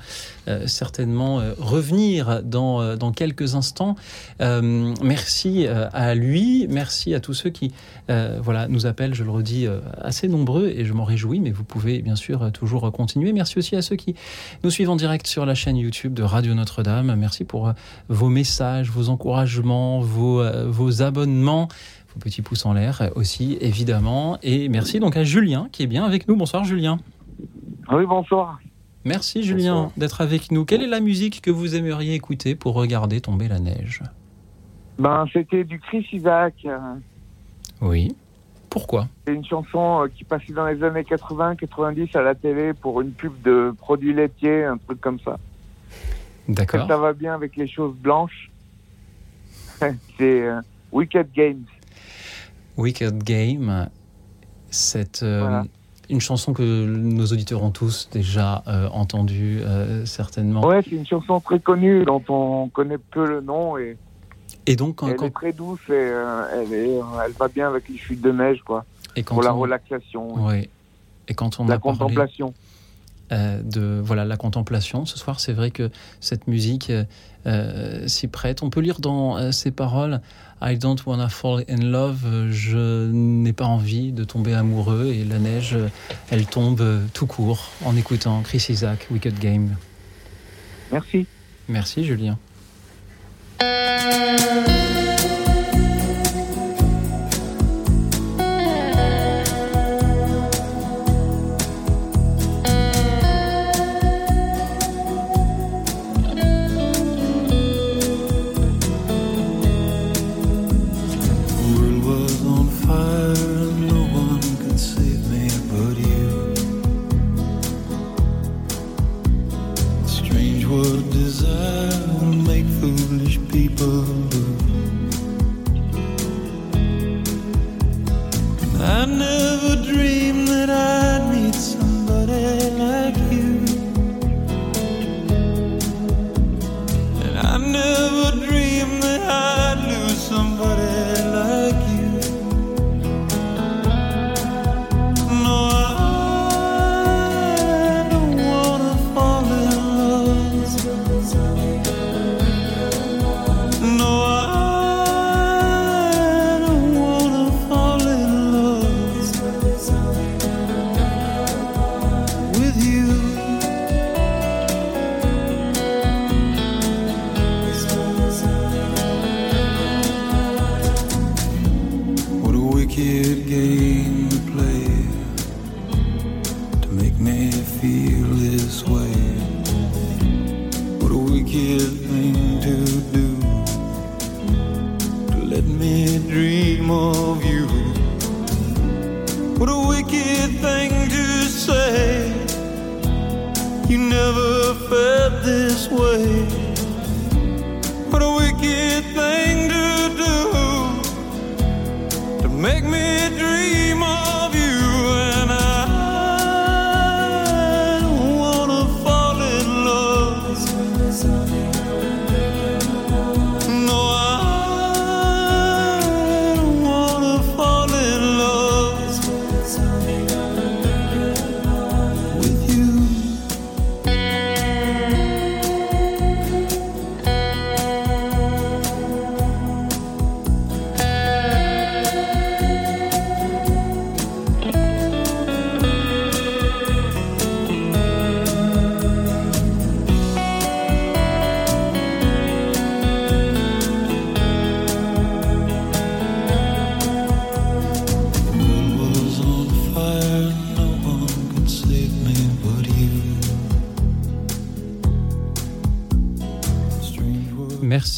euh, certainement revenir dans, dans quelques instants. Merci à lui, merci à tous ceux qui voilà, nous appellent, je le redis, assez nombreux et je m'en réjouis, mais vous pouvez bien sûr toujours continuer. Merci aussi à ceux qui nous suivent en direct sur la chaîne YouTube de Radio Notre-Dame. Merci pour vos messages, vos encouragements, vos, vos abonnements vos petits pouces en l'air aussi, évidemment. Et merci donc à Julien qui est bien avec nous. Bonsoir Julien. Oui, bonsoir. Merci Julien d'être avec nous. Quelle est la musique que vous aimeriez écouter pour regarder tomber la neige Ben, c'était du Chris Isaac. Oui. Pourquoi C'est une chanson euh, qui passait dans les années 80-90 à la télé pour une pub de produits laitiers, un truc comme ça. D'accord. Ça va bien avec les choses blanches. C'est euh, Wicked Games. Wicked Game, c'est euh, Voilà. une chanson que nos auditeurs ont tous déjà euh, entendue, euh, certainement. Ouais, c'est une chanson très connue dont on connaît peu le nom et Et donc, quand, elle quand- est très douce et elle, est, elle va bien avec les chutes de neige, quoi. et quand Pour la on- relaxation, Ouais. Et quand on la a contemplation. de voilà la contemplation. Ce soir, c'est vrai que cette musique s'y prête. On peut lire dans euh, ces paroles I don't wanna fall in love. euh, Je n'ai pas envie de tomber amoureux et la neige, euh, elle tombe euh, tout court en écoutant Chris Isaac, Wicked Game. Merci. Merci Julien. wicked thing to say. You never felt this way.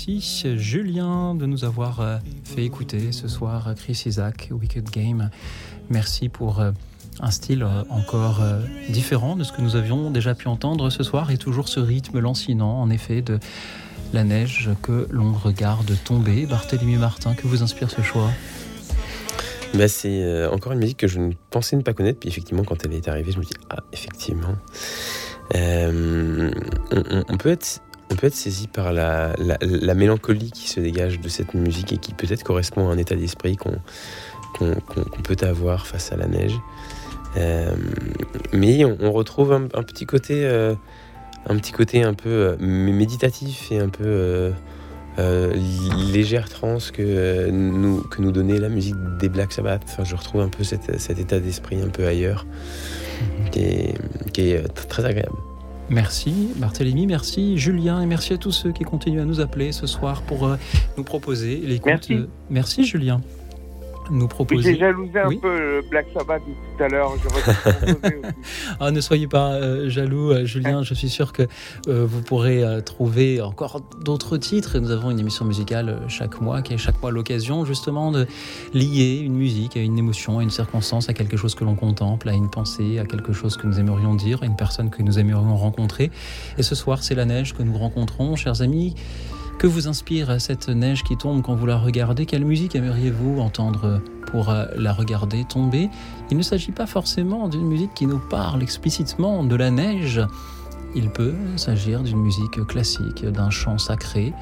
Merci Julien de nous avoir euh, fait écouter ce soir Chris Isaac, Wicked Game. Merci pour euh, un style euh, encore euh, différent de ce que nous avions déjà pu entendre ce soir et toujours ce rythme lancinant en effet de la neige que l'on regarde tomber. Barthélemy Martin, que vous inspire ce choix? Bah, c'est euh, encore une musique que je ne pensais ne pas connaître, puis effectivement, quand elle est arrivée, je me dis ah, effectivement, Euh, on peut être, on peut être saisi par la, la, la mélancolie qui se dégage de cette musique et qui peut-être correspond à un état d'esprit qu'on peut avoir face à la neige. Euh, mais on, on retrouve un, un petit côté, euh, un petit côté un peu euh, méditatif et un peu légère trance que, nous, que nous donnait la musique des Black Sabbath. Enfin, je retrouve un peu cet, cet état d'esprit un peu ailleurs qui est, qui est, très agréable. Merci Barthélemy, merci Julien et merci à tous ceux qui continuent à nous appeler ce soir pour euh, nous proposer l'écoute. Merci. euh, merci Julien. Nous proposer. J'ai jalousé un Oui. peu le Black Sabbath de tout à l'heure. Ah, ne soyez pas euh, jaloux, euh, Julien. Je suis sûr que euh, vous pourrez trouver encore d'autres titres. Nous avons une émission musicale chaque mois, qui est chaque mois l'occasion justement de lier une musique à une émotion, à une circonstance, à quelque chose que l'on contemple, à une pensée, à quelque chose que nous aimerions dire, à une personne que nous aimerions rencontrer. Et ce soir, c'est la neige que nous rencontrons, chers amis. Que vous inspire cette neige qui tombe quand vous la regardez? Quelle musique aimeriez-vous entendre pour euh, la regarder tomber? Il ne s'agit pas forcément d'une musique qui nous parle explicitement de la neige. Il peut s'agir d'une musique classique, d'un chant sacré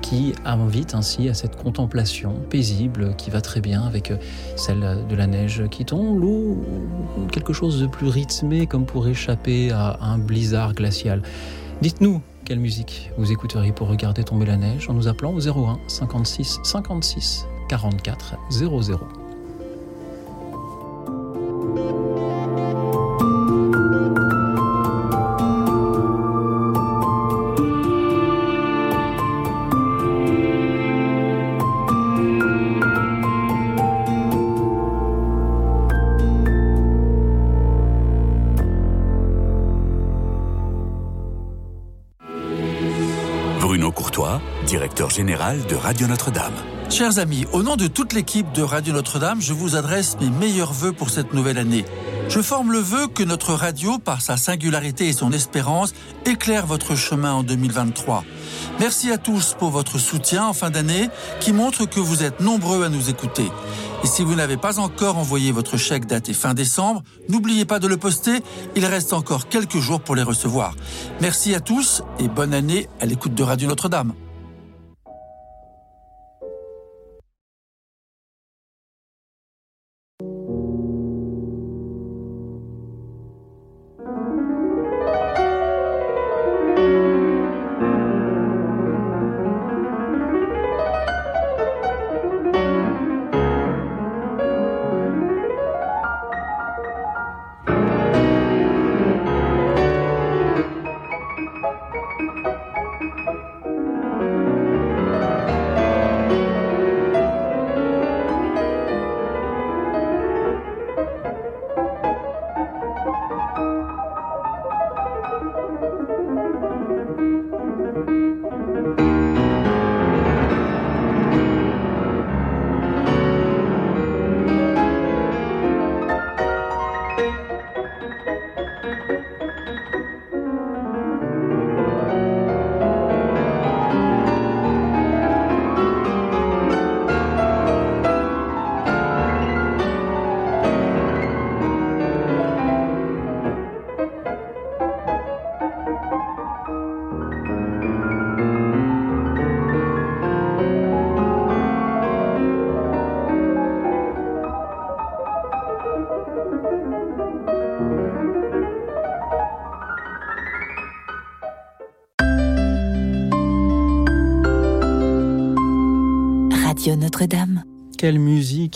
qui invite ainsi à cette contemplation paisible qui va très bien avec celle de la neige qui tombe ou quelque chose de plus rythmé comme pour échapper à un blizzard glacial. Dites-nous quelle musique vous écouteriez pour regarder tomber la neige en nous appelant au 01 56 56 44 00. Bruno Courtois, directeur général de Radio Notre-Dame. Chers amis, au nom de toute l'équipe de Radio Notre-Dame, je vous adresse mes meilleurs voeux pour cette nouvelle année. Je forme le vœu que notre radio, par sa singularité et son espérance, éclaire votre chemin en 2023. Merci à tous pour votre soutien en fin d'année qui montre que vous êtes nombreux à nous écouter. Et si vous n'avez pas encore envoyé votre chèque daté fin décembre, n'oubliez pas de le poster, il reste encore quelques jours pour les recevoir. Merci à tous et bonne année à l'écoute de Radio Notre-Dame.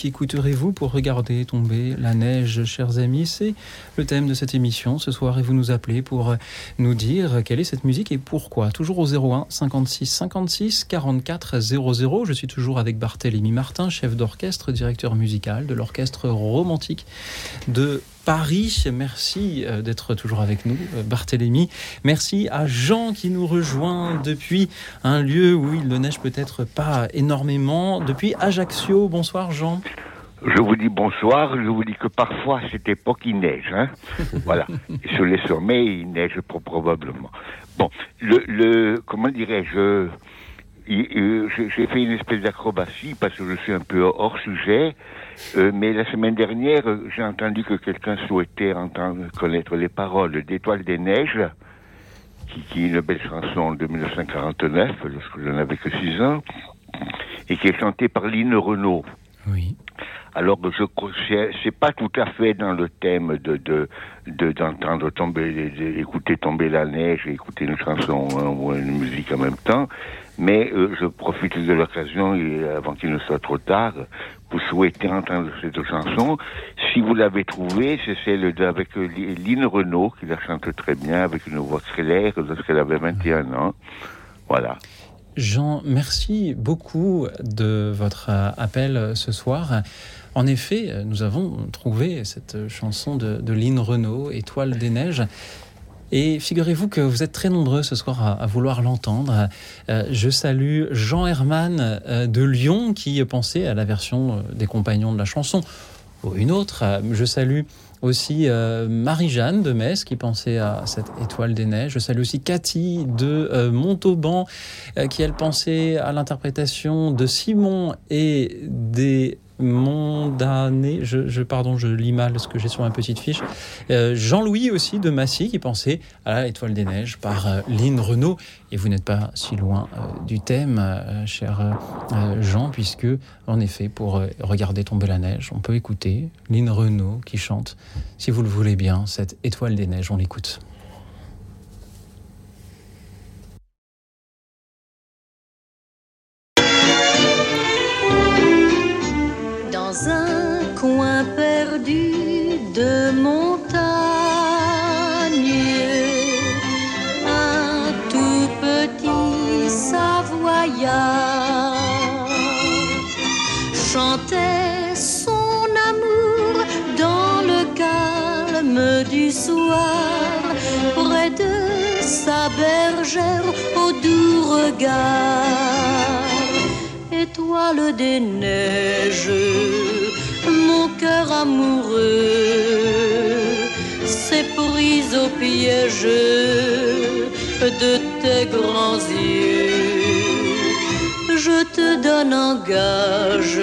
Écouterez-vous pour regarder tomber la neige, chers amis? C'est le thème de cette émission ce soir et vous nous appelez pour nous dire quelle est cette musique et pourquoi. Toujours au 01 56 56 44 00. Je suis toujours avec Barthélémy Martin, chef d'orchestre, directeur musical de l'orchestre romantique de Paris. Merci euh, d'être toujours avec nous, euh, Barthélémy. Merci à Jean qui nous rejoint depuis un lieu où il ne neige peut-être pas énormément, depuis Ajaccio. Bonsoir Jean. Je vous dis bonsoir, je vous dis que parfois à cette époque il neige, hein. voilà. Sur les sommets il neige pro- probablement. Bon, le, le comment dirais-je, j'ai fait une espèce d'acrobatie parce que je suis un peu hors sujet, euh, mais la semaine dernière j'ai entendu que quelqu'un souhaitait entendre connaître les paroles d'Étoile des neiges, qui, qui est une belle chanson de 1949 lorsque je n'avais que 6 ans, et qui est chantée par Lynn Renault. Oui. Alors je c'est pas tout à fait dans le thème de de de- d'entendre tomber, de- de- écouter tomber la neige et écouter une chanson hein, ou une musique en même temps, mais euh, je profite de l'occasion et avant qu'il ne soit trop tard pour souhaiter entendre cette chanson. Si vous l'avez trouvée, c'est celle avec euh, Lynn Renault qui la chante très bien avec une voix claire lorsqu'elle avait 21 ans. Voilà. Jean, merci beaucoup de votre euh, appel euh, ce soir. En effet, euh, nous avons trouvé cette chanson de, de Lynn Renault, Étoile des neiges. Et figurez-vous que vous êtes très nombreux ce soir à, vouloir l'entendre. Euh, je salue Jean Herman euh, de Lyon qui pensait à la version euh, des compagnons de la chanson ou une autre. Je salue aussi Marie-Jeanne de Metz qui pensait à cette étoile des neiges. Je salue aussi Cathy de Montauban qui elle pensait à l'interprétation de Simon et des mondanés. Je, pardon, je lis mal ce que j'ai sur ma petite fiche. Euh, Jean-Louis aussi de Massy qui pensait à l'étoile des neiges par euh, Lynn Renault. Et vous n'êtes pas si loin euh, du thème, euh, cher Jean, puisque en effet, pour regarder tomber la neige, on peut écouter Lynn Renault qui chante, si vous le voulez bien, cette étoile des neiges. On l'écoute. Coin perdu de montagne, un tout petit Savoyard chantait son amour dans le calme du soir, près de sa bergère au doux regard. Étoile des neiges, amoureux s'est prise au piège de tes grands yeux. Je te donne en gage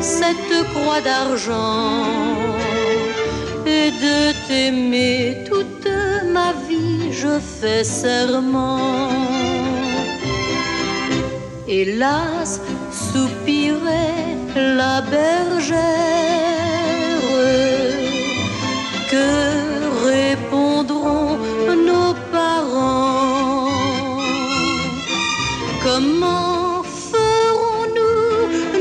cette croix d'argent et de t'aimer toute ma vie, je fais serment. Hélas, soupirait la bergère, que répondront nos parents? Comment ferons-nous?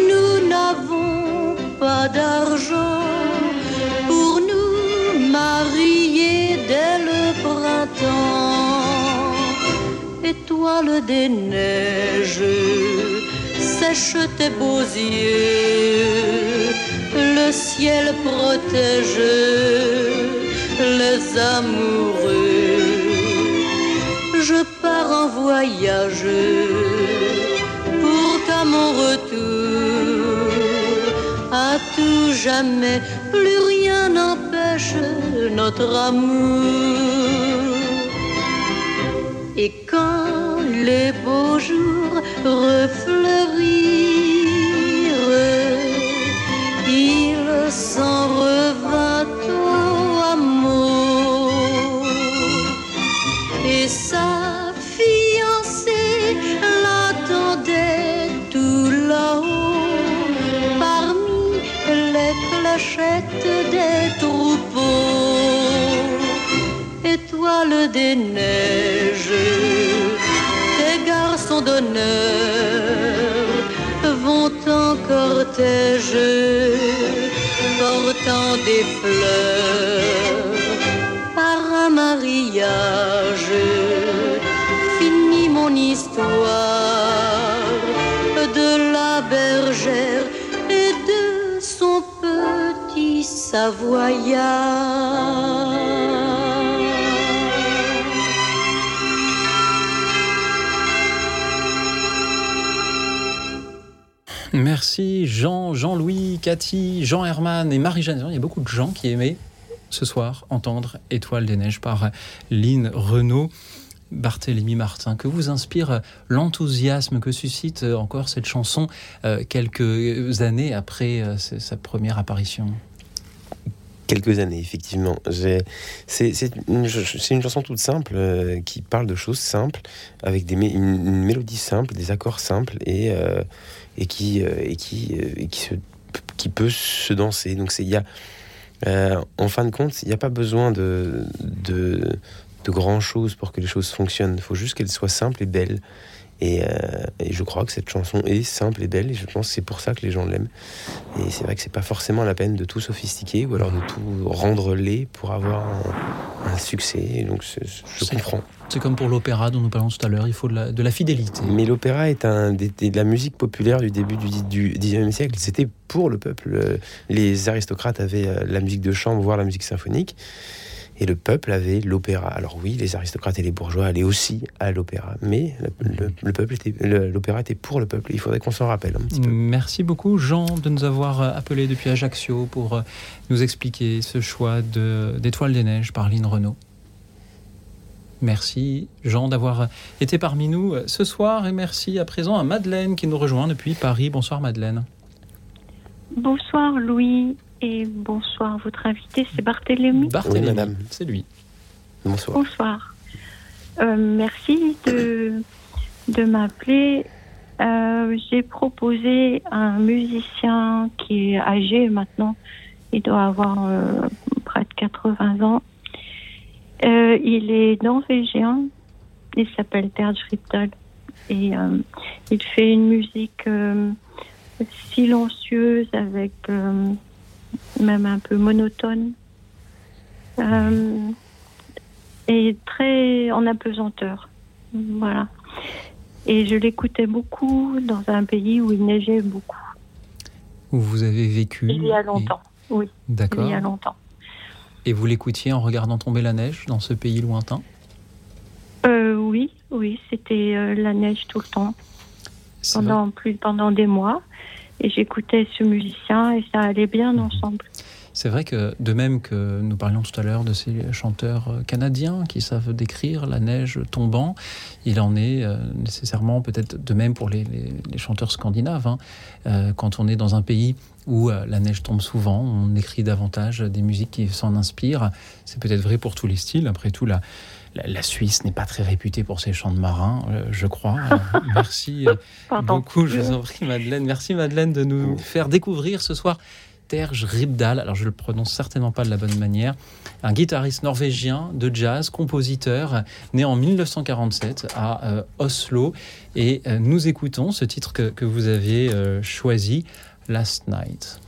Nous n'avons pas d'argent pour nous marier dès le printemps. Étoile des neiges, sèche tes beaux yeux, le ciel protège les amoureux. Je pars en voyage pour qu'à mon retour, à tout jamais, plus rien n'empêche notre amour. Et quand les beaux jours refleurirent, des neiges, garçons d'honneur vont cortège portant des fleurs par un mariage finit mon histoire de la bergère et de son petit savoyard. Jean, Jean-Louis, Cathy, Jean Herman et Marie-Jeanne. Il y a beaucoup de gens qui aimaient ce soir entendre Étoile des Neiges par Lynn Renault. Barthélemy Martin, que vous inspire l'enthousiasme que suscite encore cette chanson euh, quelques années après euh, sa première apparition? Quelques années, effectivement. C'est une, chanson toute simple euh, qui parle de choses simples, avec une, une mélodie simple, des accords simples et, et qui, euh, et qui, euh, et qui, se, qui peut se danser. Donc il y a, euh, en fin de compte, il n'y a pas besoin de, de, de grand chose pour que les choses fonctionnent. Il faut juste qu'elles soient simples et belles. Et, euh, et je crois que cette chanson est simple et belle, et je pense que c'est pour ça que les gens l'aiment. Et c'est vrai que c'est pas forcément la peine de tout sophistiquer ou alors de tout rendre laid pour avoir un, un succès. Et donc je comprends. C'est comme pour l'opéra dont nous parlons tout à l'heure, il faut de la, de la fidélité. Mais l'opéra est un des- de la musique populaire du début du, 19e siècle. C'était pour le peuple. Euh, Les aristocrates avaient euh, la musique de chambre, voire la musique symphonique. Et le peuple avait l'opéra. Alors oui, les aristocrates et les bourgeois allaient aussi à l'opéra. Mais le, le- le peuple était, l'opéra était pour le peuple. Il faudrait qu'on s'en rappelle un petit peu. Merci beaucoup Jean de nous avoir euh, appelé depuis Ajaccio pour euh, nous expliquer ce choix de- d'Étoile des Neiges par Lynn Renault. Merci Jean d'avoir euh, été parmi nous ce soir et merci à présent à Madeleine qui nous rejoint depuis Paris. Bonsoir Madeleine. Bonsoir Louis et bonsoir votre invité, c'est Barthélémy. Barthélémy, Oui, madame. c'est lui. Bonsoir. Bonsoir. Euh, merci de, de m'appeler. Euh, J'ai proposé un musicien qui est âgé maintenant. Il doit avoir euh, près de 80 ans. Euh, il est norvégien. Il s'appelle Terje Ripdal. Et euh, il fait une musique euh, silencieuse avec euh, même un peu monotone. Euh, et très en apesanteur. Voilà. Et je l'écoutais beaucoup dans un pays où il neigeait beaucoup. Où vous avez vécu. Il y a et- longtemps, oui. D'accord. Il y a longtemps. Et vous l'écoutiez en regardant tomber la neige dans ce pays lointain? Euh, oui, oui, c'était euh, la neige tout le temps. Pendant, plus, pendant des mois. Et j'écoutais ce musicien et ça allait bien Mhm. ensemble. C'est vrai que, de même que nous parlions tout à l'heure de ces chanteurs euh, canadiens qui savent décrire la neige tombant, il en est euh, nécessairement peut-être de même pour les, les- les chanteurs scandinaves. hein. Euh, quand on est dans un pays où euh, la neige tombe souvent, on écrit davantage des musiques qui s'en inspirent. C'est peut-être vrai pour tous les styles. Après tout, la, la, la Suisse n'est pas très réputée pour ses chants de marins, euh, je crois. Euh, merci euh, beaucoup, je vous en prie, Madeleine. Merci, Madeleine, de nous faire découvrir ce soir Terje Ribdal, alors je le prononce certainement pas de la bonne manière, un guitariste norvégien de jazz, compositeur, né en 1947 à euh, Oslo. Et euh, nous écoutons ce titre que, que vous avez euh, choisi, Last Night.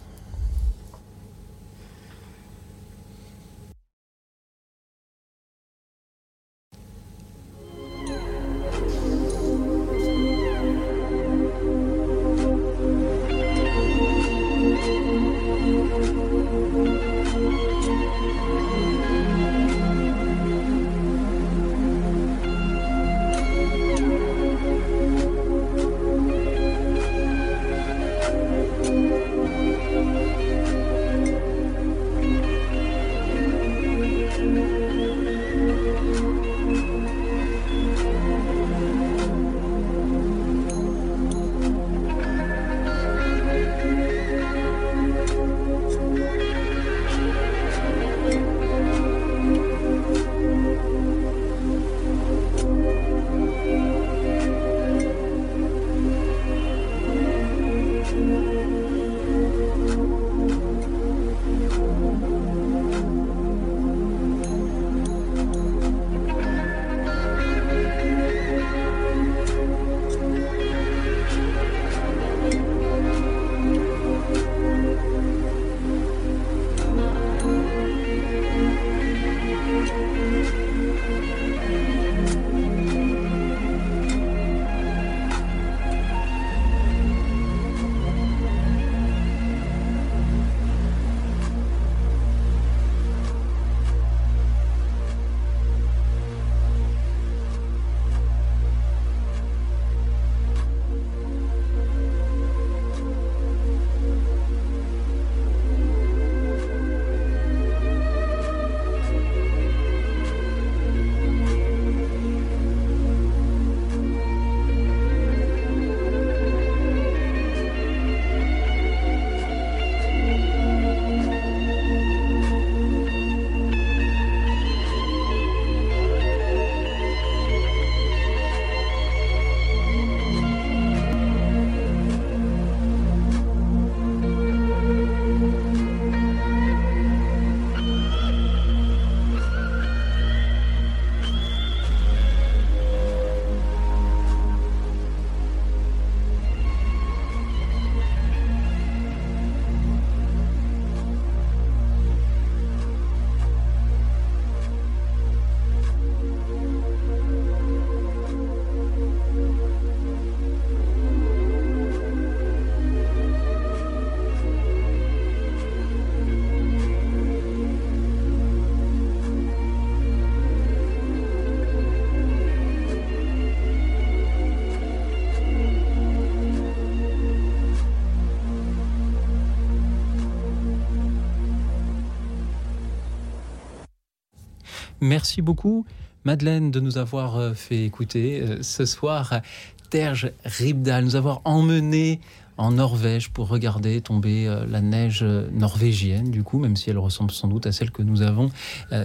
Merci beaucoup, Madeleine, de nous avoir euh, fait écouter euh, ce soir Terge Ribdal, nous avoir emmené en Norvège pour regarder tomber euh, la neige norvégienne, du coup, même si elle ressemble sans doute à celle que nous avons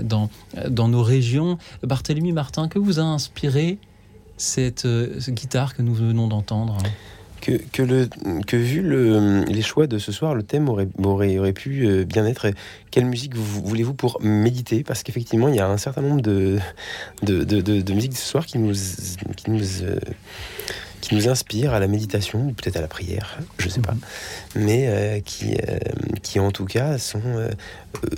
dans, dans nos régions. Barthélemy Martin, que vous a inspiré cette, cette guitare que nous venons d'entendre que, que, le, que vu le, les choix de ce soir, le thème aurait, aurait, aurait pu euh, bien être euh, quelle musique vous- voulez-vous pour méditer? Parce qu'effectivement, il y a un certain nombre de, de, de, de, de musiques de ce soir qui nous, qui nous, euh, qui nous inspirent à la méditation, ou peut-être à la prière, je sais pas, mais euh, qui, euh, qui en tout cas sont,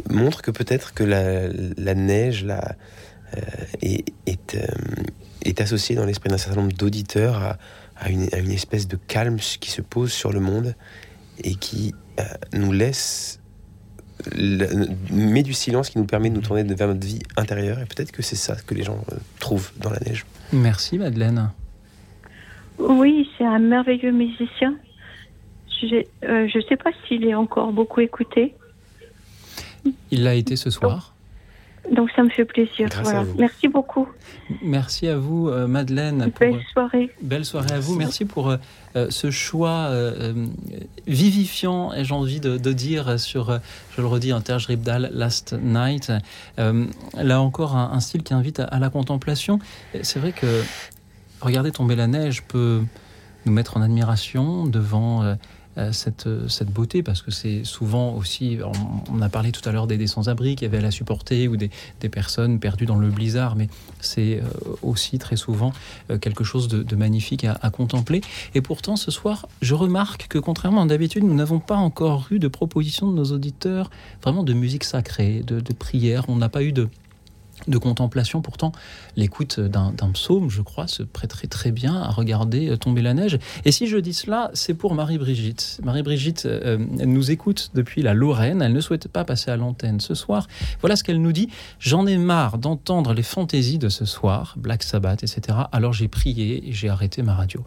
montrent que peut-être que la, la neige la, est, est, est associée dans l'esprit d'un certain nombre d'auditeurs à, à une, à une espèce de calme qui se pose sur le monde et qui euh, nous laisse le- met du silence qui nous permet de nous tourner vers notre vie intérieure et peut-être que c'est ça que les gens euh, trouvent dans la neige. Merci, Madeleine. Oui, c'est un merveilleux musicien. Je ne sais pas s'il est encore beaucoup écouté, Il l'a été ce soir. Donc ça me fait plaisir. Voilà. Merci beaucoup. Merci à vous, euh, Madeleine. pour- Belle soirée. Belle soirée à vous. Merci pour euh, euh, ce choix euh, euh, vivifiant, et j'ai envie de, de dire, sur, euh, je le redis, Terge Ribdal, Last Night. Euh, là encore, un, un style qui invite à, à la contemplation. C'est vrai que regarder tomber la neige peut nous mettre en admiration devant euh, euh, cette, euh, cette beauté, parce que c'est souvent aussi, on, a parlé tout à l'heure des, des sans-abri qui avaient à la supporter, ou des, personnes perdues dans le blizzard, mais c'est euh, aussi très souvent euh, quelque chose de, magnifique à, à contempler. Et pourtant, ce soir, je remarque que contrairement à d'habitude, nous n'avons pas encore eu de proposition de nos auditeurs vraiment de musique sacrée, de, de prière. On n'a pas eu de de contemplation. Pourtant, l'écoute d'un psaume, je crois, se prêterait très bien à regarder euh, tomber la neige. Et si je dis cela, c'est pour Marie-Brigitte. Marie-Brigitte euh, nous écoute depuis la Lorraine. Elle ne souhaite pas passer à l'antenne ce soir. Voilà ce qu'elle nous dit. J'en ai marre d'entendre les fantaisies de ce soir, Black Sabbath, etc. Alors j'ai prié et j'ai arrêté ma radio.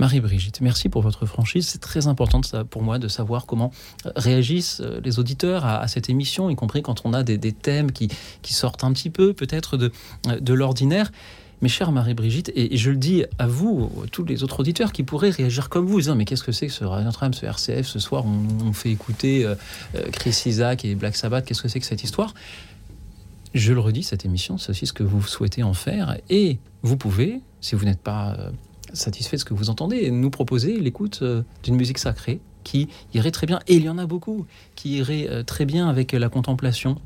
Marie-Brigitte, merci pour votre franchise. C'est très important pour moi de savoir comment euh, réagissent euh, les auditeurs à, cette émission, y compris quand on a des, thèmes qui, sortent un petit peu peut-être de, euh, l'ordinaire. Mes chère Marie-Brigitte, et, je le dis à vous, à tous les autres auditeurs qui pourraient réagir comme vous, disant mais qu'est-ce que c'est que ce Radio ce RCF, ce soir on, fait écouter Chris Isaac et Black Sabbath, qu'est-ce que c'est que cette histoire? Je le redis, cette émission, c'est aussi ce que vous souhaitez en faire. Et vous pouvez, si vous n'êtes pas satisfait de ce que vous entendez, nous proposer l'écoute euh, d'une musique sacrée qui irait très bien, et il y en a beaucoup, qui irait euh, très bien avec la contemplation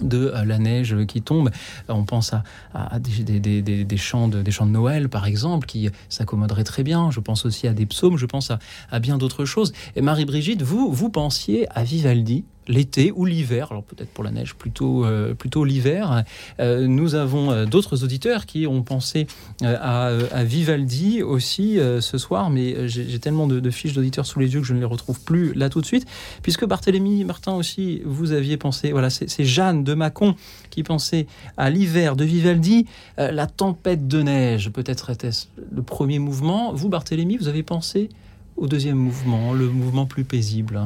de euh, la neige qui tombe. On pense à, des chants de, des chants de Noël, par exemple, qui s'accommoderaient très bien. Je pense aussi à des psaumes, je pense à, à bien d'autres choses. Et Marie-Brigitte, vous, vous pensiez à Vivaldi l'été ou l'hiver, alors peut-être pour la neige plutôt, euh, plutôt l'hiver. Euh, nous avons euh, d'autres auditeurs qui ont pensé à, Vivaldi aussi ce soir, mais j'ai tellement de, de fiches d'auditeurs sous les yeux que je ne les retrouve plus là tout de suite, puisque Barthélemy Martin aussi, vous aviez pensé, voilà, c'est Jeanne de Mâcon qui pensait à l'hiver de Vivaldi, la tempête de neige, peut-être était-ce le premier mouvement. Vous, Barthélemy, vous avez pensé au deuxième mouvement, le mouvement plus paisible.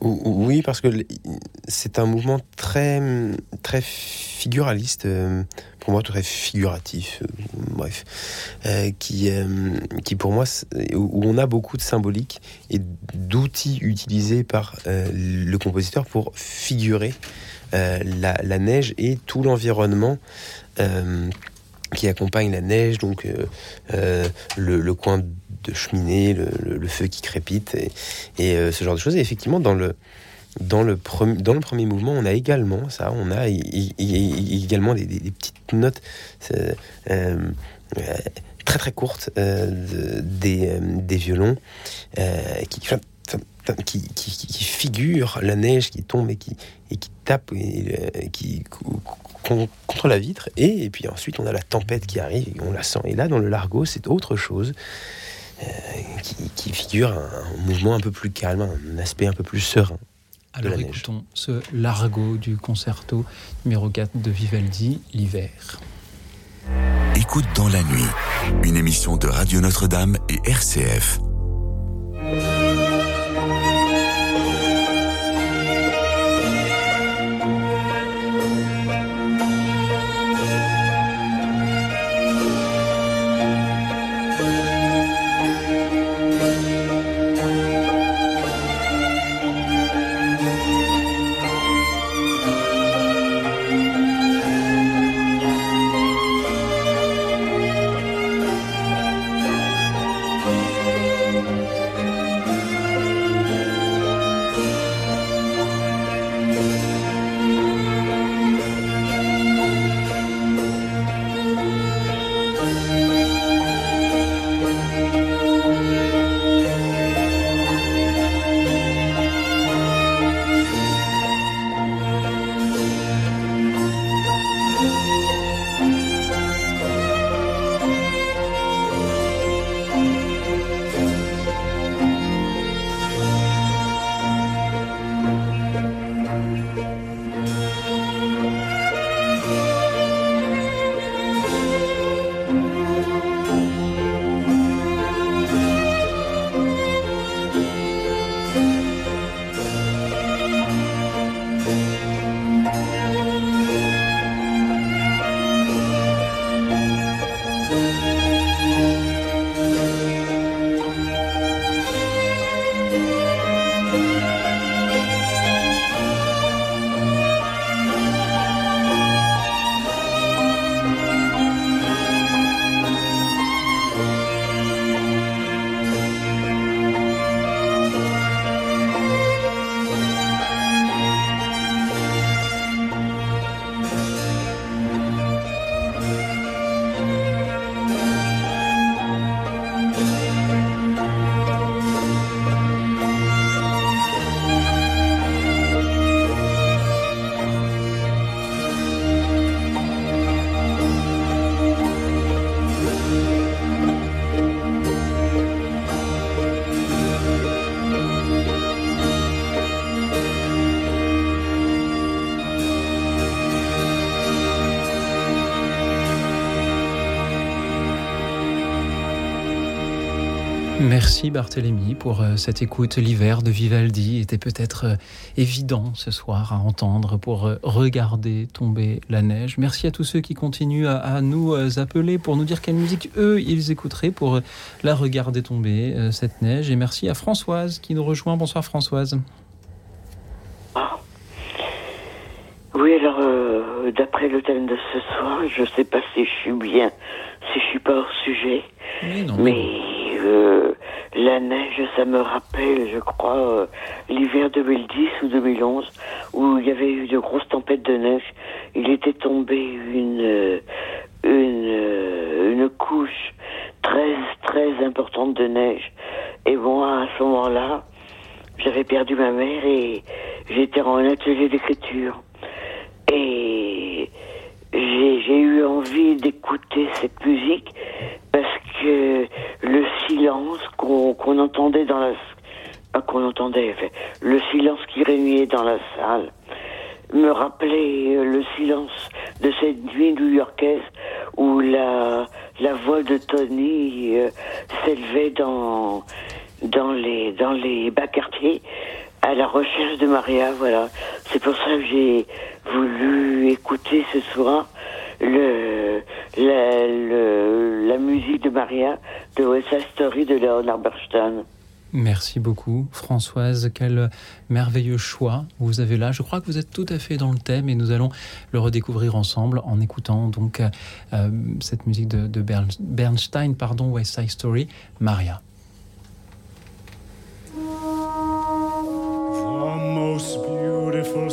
Ou- ou- Oui, parce que c'est un mouvement très, très figuraliste, euh, pour moi très figuratif, euh, bref, euh, qui, qui pour moi, où on a beaucoup de symbolique et d'outils utilisés par le compositeur pour figurer la, neige et tout l'environnement. qui accompagne la neige, donc le, le coin de cheminée, le, feu qui crépite et, euh, ce genre de choses. Et effectivement, dans le, dans le, premi- dans le premier mouvement, on a également ça, on a également des, petites notes euh, euh, très très courtes de- des, des violons qui, qui, figurent la neige qui tombe et qui, et qui tape qui, co- con- contre la vitre. Et, et puis ensuite, on a la tempête qui arrive et on la sent. Et là, dans le largo, c'est autre chose. Euh, qui, qui figure un, un mouvement un peu plus calme, un aspect un peu plus serein. de Alors neige. écoutons ce largo du concerto numéro 4 de Vivaldi, l'hiver. Écoute dans la nuit, une émission de Radio Notre-Dame et RCF. Merci Barthélémy pour euh, cette écoute. L'hiver de Vivaldi était peut-être euh, évident ce soir à entendre pour euh, regarder tomber la neige. Merci à tous ceux qui continuent à, nous appeler pour nous dire quelle musique eux ils écouteraient pour la regarder tomber cette neige. Et merci à Françoise qui nous rejoint. Bonsoir Françoise. Oui, alors, euh, d'après le thème de ce soir, je sais pas si je suis bien, si je suis pas hors sujet. mais euh, la neige, ça me rappelle, je crois, euh, l'hiver 2010 ou 2011, où il y avait eu de grosses tempêtes de neige. Il était tombé une, une, une couche très, très importante de neige. Et moi, à ce moment-là, j'avais perdu ma mère et j'étais en atelier d'écriture. Et j'ai eu envie d'écouter cette musique parce que le silence qu'on entendait dans la qu'on entendait, le silence qui régnait dans la salle me rappelait le silence de cette nuit new-yorkaise où la, la voix de Tony euh, s'élevait dans, dans, les, dans les bas quartiers à la recherche de Maria, voilà. C'est pour ça que j'ai voulu écouter ce soir le, la, le, la musique de Maria de West Side Story de Leonard Bernstein. Merci beaucoup Françoise, quel merveilleux choix vous avez là. Je crois que vous êtes tout à fait dans le thème et nous allons le redécouvrir ensemble en écoutant donc euh, cette musique de, de Bernstein, pardon, West Side Story, Maria. most beautiful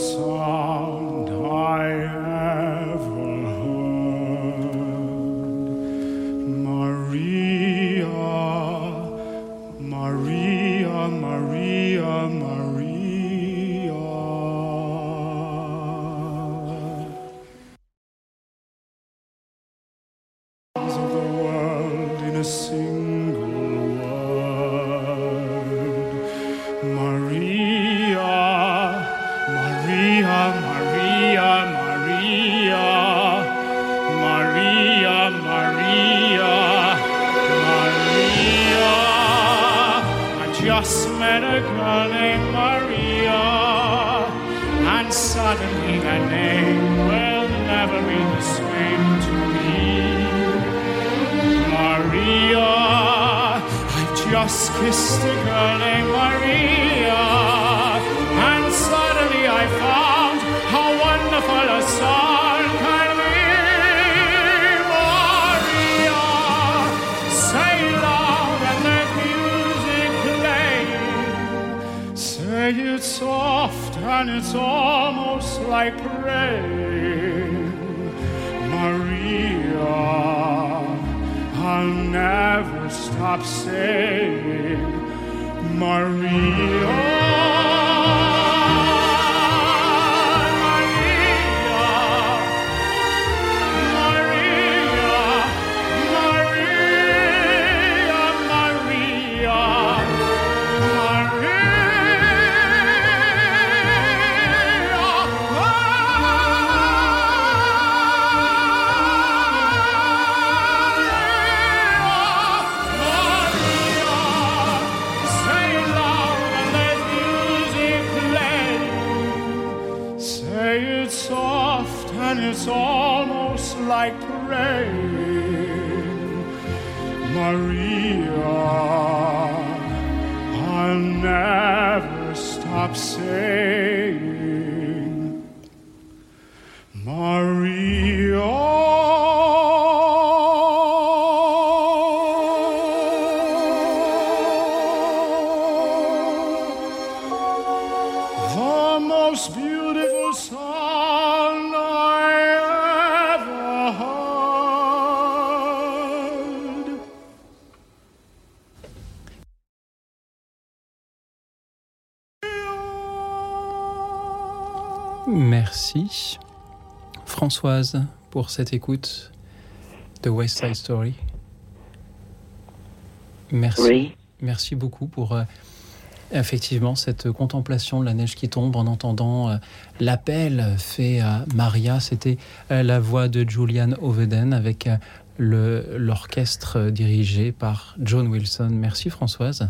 Françoise pour cette écoute de West Side Story. Merci. Oui. Merci beaucoup pour euh, effectivement cette contemplation de la neige qui tombe en entendant euh, l'appel fait à Maria. C'était euh, la voix de Julian Oveden avec l'orchestre dirigé par John Wilson. Merci Françoise.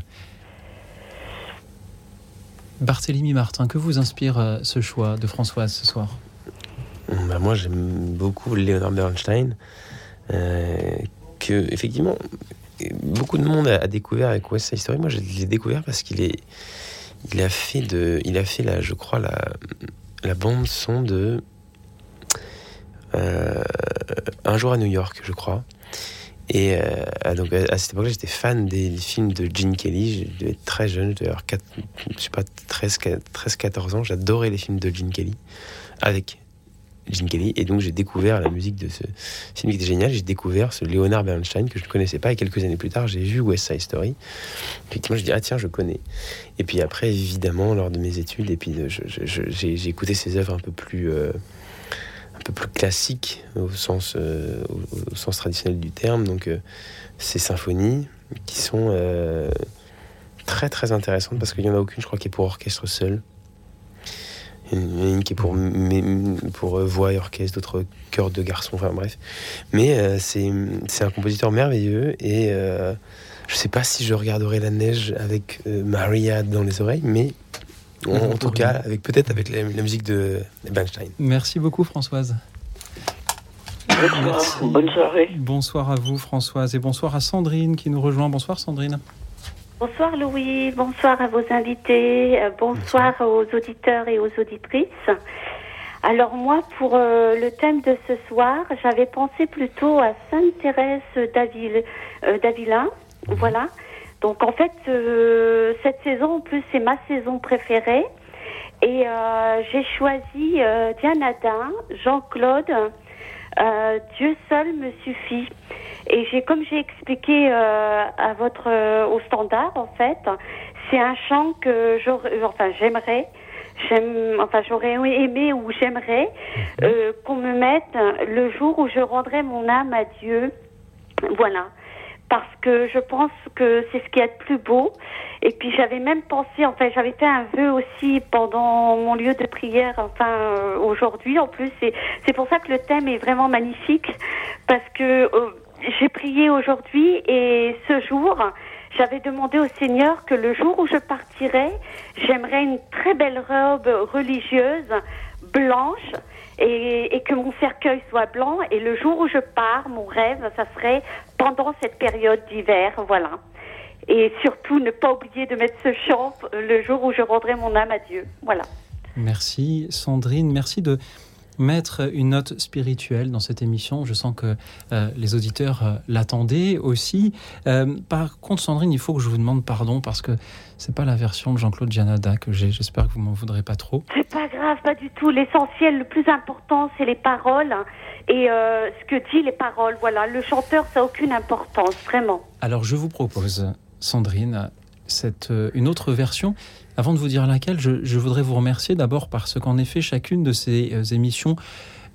Barthélemy Martin, que vous inspire ce choix de Françoise ce soir? Bah, moi, j'aime beaucoup Leonard Bernstein, euh, que effectivement beaucoup de monde a, découvert avec West Side Story. Moi, je l'ai découvert parce qu'il est, il a fait de, il a fait la, je crois la, la bande son de euh, Un jour à New York, je crois. Et euh, donc à, cette époque-là, j'étais fan des films de Gene Kelly. Je devais être très jeune, je devais avoir 4, je sais pas, 13-14 ans. J'adorais les films de Gene Kelly avec Gene Kelly. Et donc j'ai découvert la musique de ce film qui était génial. J'ai découvert ce Leonard Bernstein que je ne connaissais pas. Et quelques années plus tard, j'ai vu West Side Story. Effectivement, je dis ah tiens, je connais. Et puis après, évidemment, lors de mes études, et puis je- j'ai écouté ses œuvres un peu plus euh, un peu plus classiques au sens euh, au, sens traditionnel du terme. Donc euh, ces symphonies qui sont euh, très très intéressantes parce qu'il n'y en a aucune, je crois, qui est pour orchestre seul. Une qui est pour, pour euh, voix et orchestre, d'autres chœurs de garçons, enfin bref. Mais euh, c'est c'est un compositeur merveilleux et euh, je sais pas si je regarderai la neige avec euh, Maria dans les oreilles, mais en, en tout cas, avec peut-être avec la, la musique de Bernstein. Merci beaucoup Françoise. Merci. Bonne soirée. Bonsoir à vous Françoise et bonsoir à Sandrine qui nous rejoint. Bonsoir Sandrine. Bonsoir Louis, bonsoir à vos invités, euh, bonsoir, aux auditeurs et aux auditrices. Alors moi, pour euh, le thème de ce soir, j'avais pensé plutôt à Sainte Thérèse euh, d'Avila. Voilà. Donc en fait, euh, cette saison, en plus, c'est ma saison préférée. Et j'ai choisi Adin, Jean-Claude, Dieu seul me suffit. Et j'ai, comme j'ai expliqué euh, à votre euh, au standard, en fait, c'est un chant que j'aurais, enfin j'aimerais, j'aime, enfin j'aurais aimé ou j'aimerais euh, qu'on me mette le jour où je rendrai mon âme à Dieu. Voilà. Parce que je pense que c'est ce qu'il y a de plus beau. Et puis j'avais même pensé, enfin j'avais fait un vœu aussi pendant mon lieu de prière, enfin euh, aujourd'hui en plus. C'est c'est pour ça que le thème est vraiment magnifique parce que euh, j'ai prié aujourd'hui et ce jour, j'avais demandé au Seigneur que le jour où je partirai, j'aimerais une très belle robe religieuse blanche et, et que mon cercueil soit blanc. Et le jour où je pars, mon rêve, ça serait pendant cette période d'hiver, voilà. Et surtout, ne pas oublier de mettre ce chant le jour où je rendrai mon âme à Dieu. Voilà. Merci Sandrine, merci de mettre une note spirituelle dans cette émission. Je sens que euh, les auditeurs euh, l'attendaient aussi. Euh, par contre, Sandrine, il faut que je vous demande pardon parce que c'est pas la version de Jean-Claude Janada que j'ai. J'espère que vous m'en voudrez pas trop. C'est pas grave, pas du tout. L'essentiel, le plus important, c'est les paroles et ce que dit les paroles. Voilà, le chanteur, ça n'a aucune importance, vraiment. Alors, je vous propose, Sandrine, cette, une autre version. Avant de vous dire laquelle, je, voudrais vous remercier d'abord parce qu'en effet, chacune de ces euh, émissions,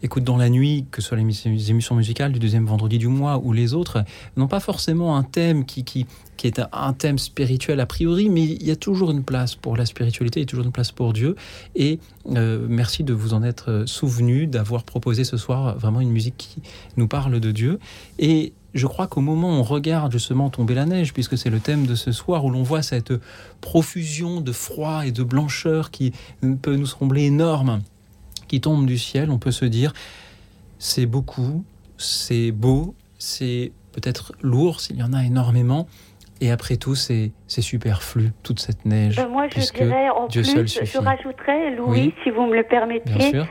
Écoute dans la nuit, que ce soit les émis- les émissions musicales du deuxième vendredi du mois ou les autres, n'ont pas forcément un thème qui, qui, qui est un, un thème spirituel a priori, mais il y a toujours une place pour la spiritualité, il y a toujours une place pour Dieu. Et euh, merci de vous en être euh, souvenu, d'avoir proposé ce soir vraiment une musique qui nous parle de Dieu. Et je crois qu'au moment où on regarde justement tomber la neige, puisque c'est le thème de ce soir, où l'on voit cette profusion de froid et de blancheur qui peut nous sembler énorme, qui tombe du ciel, on peut se dire, c'est beaucoup, c'est beau, c'est peut-être lourd s'il y en a énormément. Et après tout, c'est superflu, toute cette neige. Euh, moi, je puisque dirais en Dieu plus, seul je rajouterais, Louis, Oui. si vous me le permettez, Bien sûr.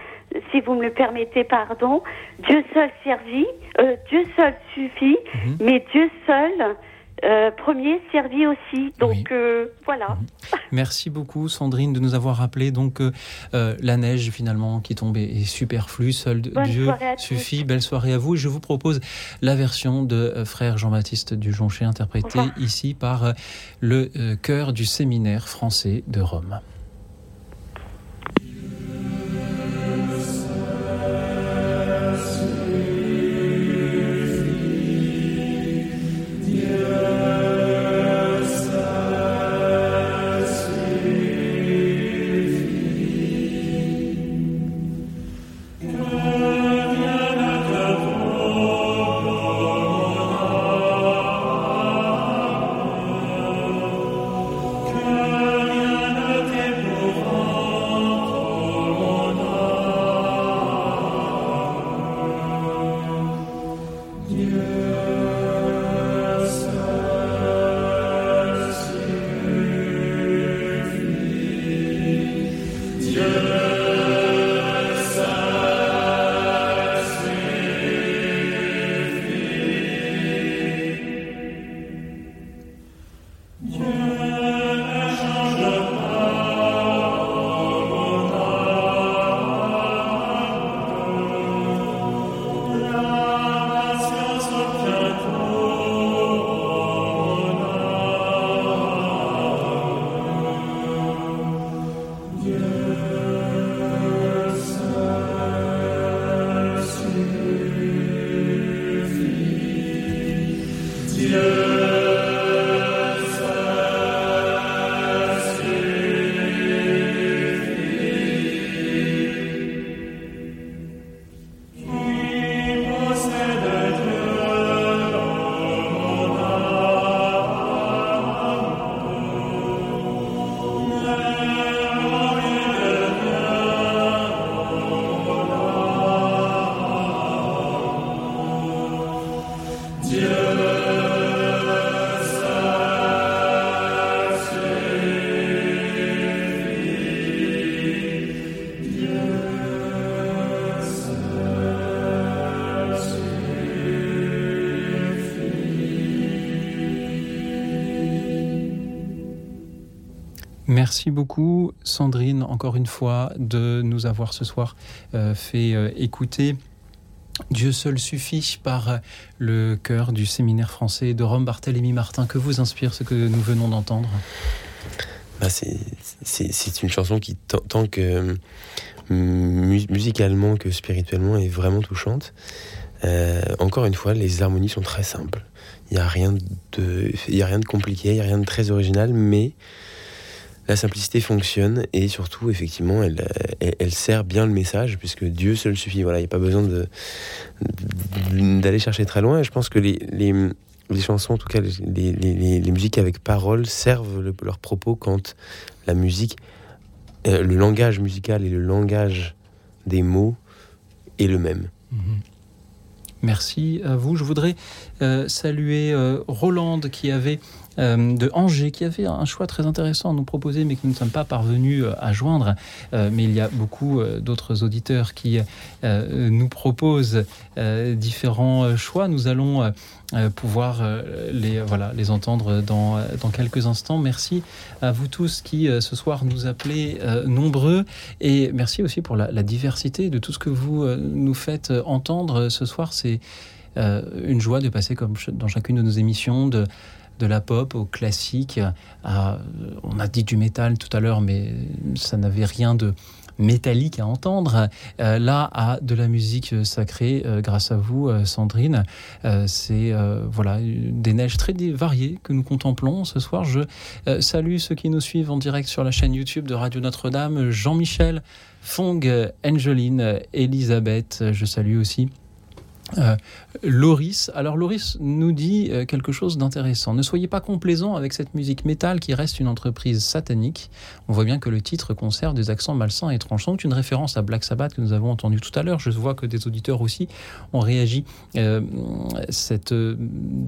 Si vous me le permettez, pardon, Dieu seul servi, euh, Dieu seul suffit, Mhm. mais Dieu seul euh, premier servi aussi. Donc euh, voilà. Merci beaucoup Sandrine de nous avoir rappelé donc euh, la neige finalement qui tombe est, superflue, seul Bonne Dieu suffit. Belle soirée à vous. Et je vous propose la version de frère Jean-Baptiste Dujoncher interprétée ici par le chœur du séminaire français de Rome. Merci beaucoup, Sandrine, encore une fois, de nous avoir ce soir euh, fait euh, écouter Dieu seul suffit par euh, le chœur du séminaire français de Rome. Barthélemy Martin, que vous inspire ce que nous venons d'entendre? Bah, c'est- une chanson qui, tant, que mu- musicalement que spirituellement, est vraiment touchante. Euh, encore une fois, les harmonies sont très simples. Il n'y a rien de compliqué, il n'y a rien de très original, mais la simplicité fonctionne et surtout, effectivement, elle, elle, sert bien le message puisque Dieu seul suffit. Voilà, il n'y a pas besoin d'aller chercher très loin. Et je pense que les, les, chansons, en tout cas les, les, musiques avec paroles, servent le- leur propos quand la musique, euh, le langage musical et le langage des mots est le même. Merci à vous. Je voudrais euh, saluer euh, Rolande qui avait euh, de Angers, qui avait un choix très intéressant à nous proposer, mais que nous ne sommes pas parvenus euh, à joindre. Euh, mais il y a beaucoup d'autres auditeurs qui nous proposent différents choix. Nous allons pouvoir les, voilà, les entendre dans, dans quelques instants. Merci à vous tous qui ce soir nous appelez nombreux et merci aussi pour la, diversité de tout ce que vous nous faites entendre ce soir. C'est une joie de passer comme dans chacune de nos émissions de de la pop au classique on a dit du métal tout à l'heure mais ça n'avait rien de métallique à entendre. Euh, là, à de la musique sacrée, euh, grâce à vous, euh, Sandrine. C'est voilà des neiges très variées que nous contemplons ce soir. Je salue ceux qui nous suivent en direct sur la chaîne YouTube de Radio Notre-Dame. Jean-Michel, Fong, Angeline, Elisabeth. Je salue aussi Euh, Loris, alors Loris nous dit euh, quelque chose d'intéressant. Ne soyez pas complaisant avec cette musique métal qui reste une entreprise satanique. On voit bien que le titre conserve des accents malsains et tranchants. C'est une référence à Black Sabbath que nous avons entendu tout à l'heure. Je vois que des auditeurs aussi ont réagi euh,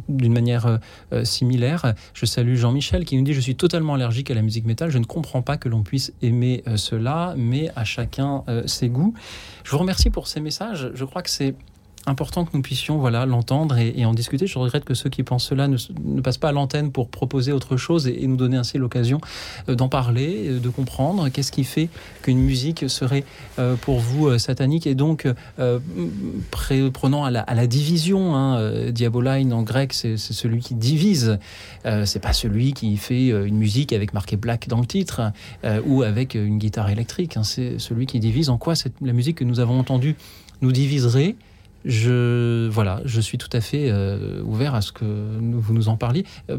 d'une manière similaire. Je salue Jean-Michel qui nous dit Je suis totalement allergique à la musique métal. Je ne comprends pas que l'on puisse aimer cela, mais à chacun ses goûts. Je vous remercie pour ces messages. Je crois que c'est important que nous puissions voilà l'entendre et, en discuter. Je regrette que ceux qui pensent cela ne, passent pas à l'antenne pour proposer autre chose et, nous donner ainsi l'occasion euh, d'en parler, euh, de comprendre qu'est-ce qui fait qu'une musique serait euh, pour vous satanique et donc prenant à la, division. Hein, Diaboline en grec, c'est celui qui divise. Euh, c'est pas celui qui fait une musique avec marqué black dans le titre ou avec une guitare électrique. hein. c'est celui qui divise. En quoi la musique que nous avons entendue nous diviserait je voilà, je suis tout à fait euh, ouvert à ce que vous nous en parliez. Euh,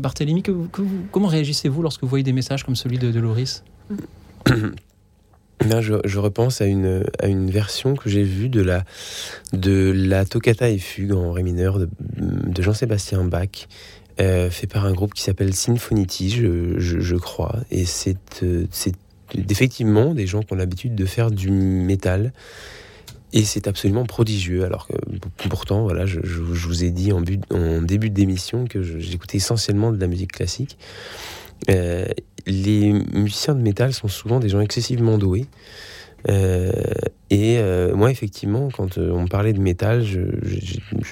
vous- comment réagissez-vous lorsque vous voyez des messages comme celui de, de Loris Là, je, repense à une, à une version que j'ai vue de la, de la Toccata et Fugue en ré mineur de, Jean-Sébastien Bach, euh, fait par un groupe qui s'appelle Sinfonity, je, je, crois. Et c'est c'est effectivement des gens qui ont l'habitude de faire du métal. Et c'est absolument prodigieux. Alors que pourtant, voilà, je, vous ai dit en, but- en début d'émission que j'écoutais essentiellement de la musique classique. Euh, les musiciens de métal sont souvent des gens excessivement doués. Euh, et euh, moi, effectivement, quand on parlait de métal,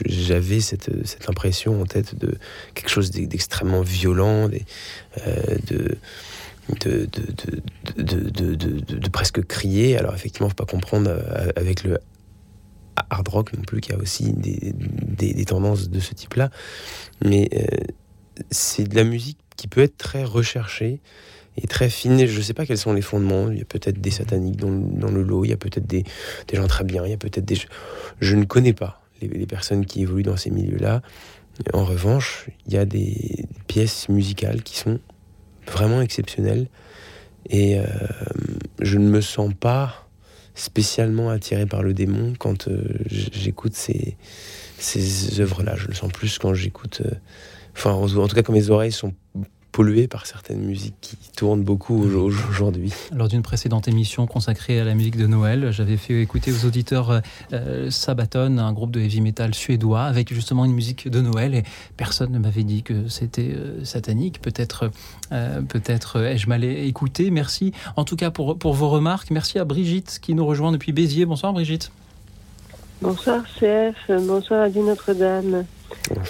j'avais cette, cette impression en tête de quelque chose d'e- d'extrêmement violent, des- de, de, de, de, presque crier. Alors, effectivement, faut pas comprendre avec le hard rock non plus, qu'il y a aussi des, des, tendances de ce type-là. Mais euh, c'est de la musique qui peut être très recherchée et très fine. Je ne sais pas quels sont les fondements. Il y a peut-être des sataniques dans le lot, il y a peut-être des, des gens très bien, il y a peut-être des... Je ne connais pas les, les personnes qui évoluent dans ces milieux-là. En revanche, il y a des pièces musicales qui sont vraiment exceptionnelles. Et euh, je ne me sens pas spécialement attiré par le démon quand euh, j'écoute ces, ces œuvres-là. Je le sens plus quand j'écoute. euh, Enfin, en en tout cas, quand mes oreilles sont polluées par certaines musiques qui tournent beaucoup au- au- aujourd'hui. Lors d'une précédente émission consacrée à la musique de Noël, j'avais fait écouter aux auditeurs euh, euh, Sabaton, un groupe de heavy metal suédois, avec justement une musique de Noël, et personne ne m'avait dit que c'était euh, satanique. Peut-être, euh, peut-être euh, ai-je mal écouté. Merci en tout cas pour, pour vos remarques. Merci à Brigitte qui nous rejoint depuis Béziers. Bonsoir Brigitte. Bonsoir CF, bonsoir Radio Notre-Dame.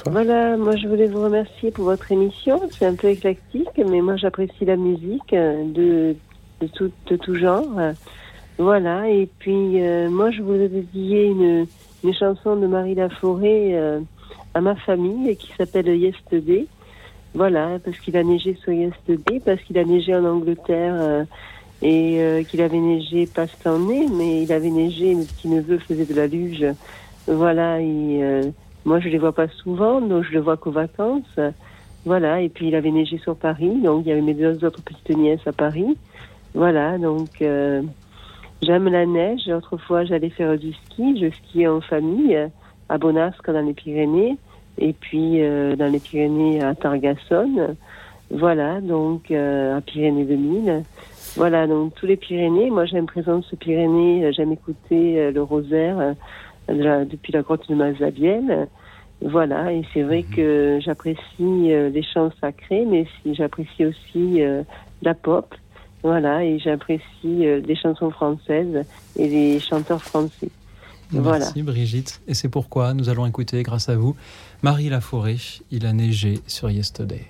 Voilà, moi je voulais vous remercier pour votre émission. C'est un peu éclectique, mais moi j'apprécie la musique euh, de, de, tout, genre. Voilà, et puis euh, moi je voulais dédier une, une chanson de Marie Laforêt euh, à ma famille qui s'appelle Yesterday. Voilà, parce qu'il a neigé sur Yesterday, parce qu'il a neigé en Angleterre et qu'il avait neigé pas cette année, mais il avait neigé, mes petits neveux faisaient de la luge. Voilà, et moi je les vois pas souvent, donc je le vois qu'aux vacances. Voilà, et puis il avait neigé sur Paris, donc il y avait mes deux autres petites nièces à Paris. Voilà, donc euh, j'aime la neige. Autrefois j'allais faire du ski, je skiais en famille à Bonasque dans les Pyrénées, et puis euh, dans les Pyrénées à Targassonne. Voilà, donc euh, à Pyrénées 2000. Voilà, donc tous les Pyrénées. Moi, j'aime Présence Pyrénées, j'aime écouter euh, le rosaire la- depuis la grotte de Mazabielle. Voilà, et c'est vrai que j'apprécie euh, les chants sacrés, mais si j'apprécie aussi euh, la pop. Voilà, et j'apprécie euh, les chansons françaises et les chanteurs français. Voilà. Merci Brigitte. Et c'est pourquoi nous allons écouter, grâce à vous, Marie Laforêt. Il a neigé sur Yesterday.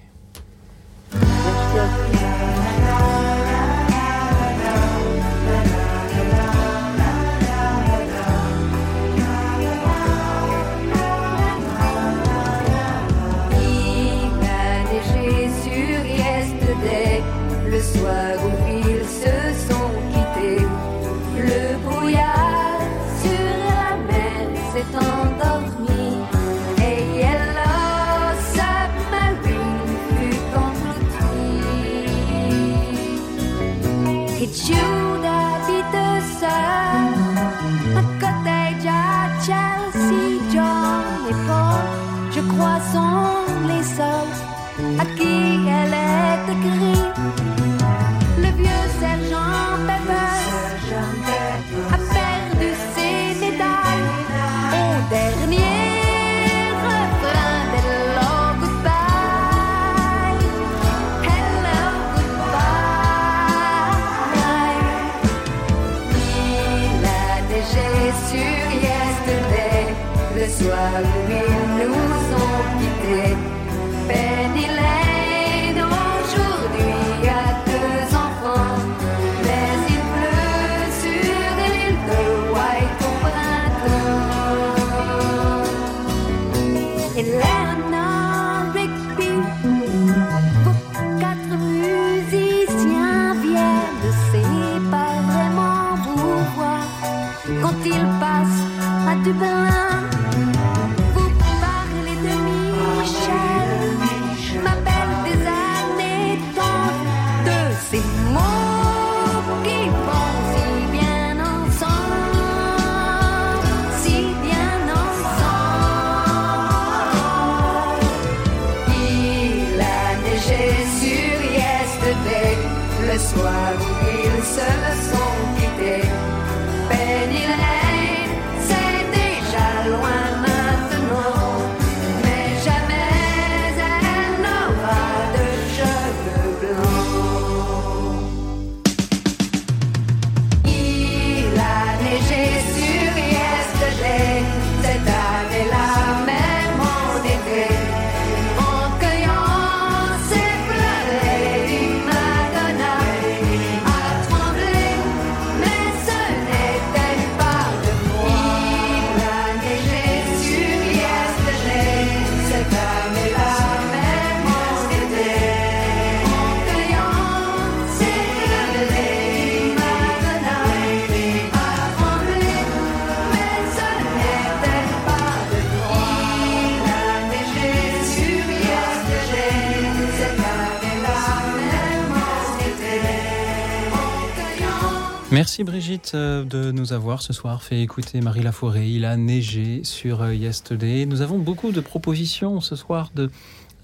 Brigitte euh, de nous avoir ce soir fait écouter Marie Laforêt. Il a neigé sur euh, Yesterday. Nous avons beaucoup de propositions ce soir de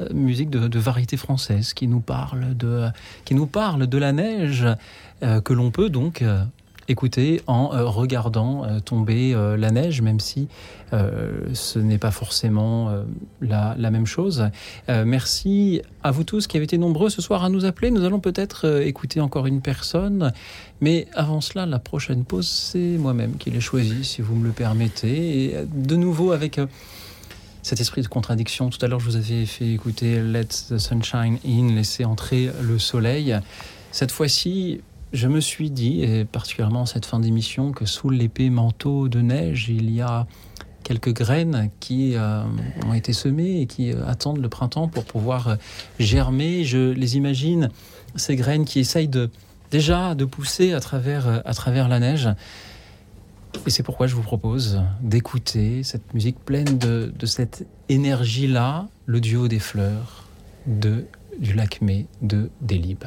euh, musique de, variété française qui nous parle de, la neige que l'on peut donc écouter en euh, regardant euh, tomber euh, la neige, même si ce n'est pas forcément la, même chose. Merci à vous tous qui avez été nombreux ce soir à nous appeler. Nous allons peut-être écouter encore une personne, mais avant cela, la prochaine pause, c'est moi-même qui l'ai choisie, si vous me le permettez. Et de nouveau avec cet esprit de contradiction. Tout à l'heure, je vous avais fait écouter Let the Sunshine In, laisser entrer le soleil. Cette fois-ci, je me suis dit, et particulièrement en cette fin d'émission, que sous l'épais manteau de neige, il y a quelques graines qui euh, ont été semées et qui euh, attendent le printemps pour pouvoir euh, germer. Je les imagine, ces graines qui essayent déjà de pousser à travers, la neige. Et c'est pourquoi je vous propose d'écouter cette musique pleine de, cette énergie-là, le duo des fleurs du Lacmé de Delibes.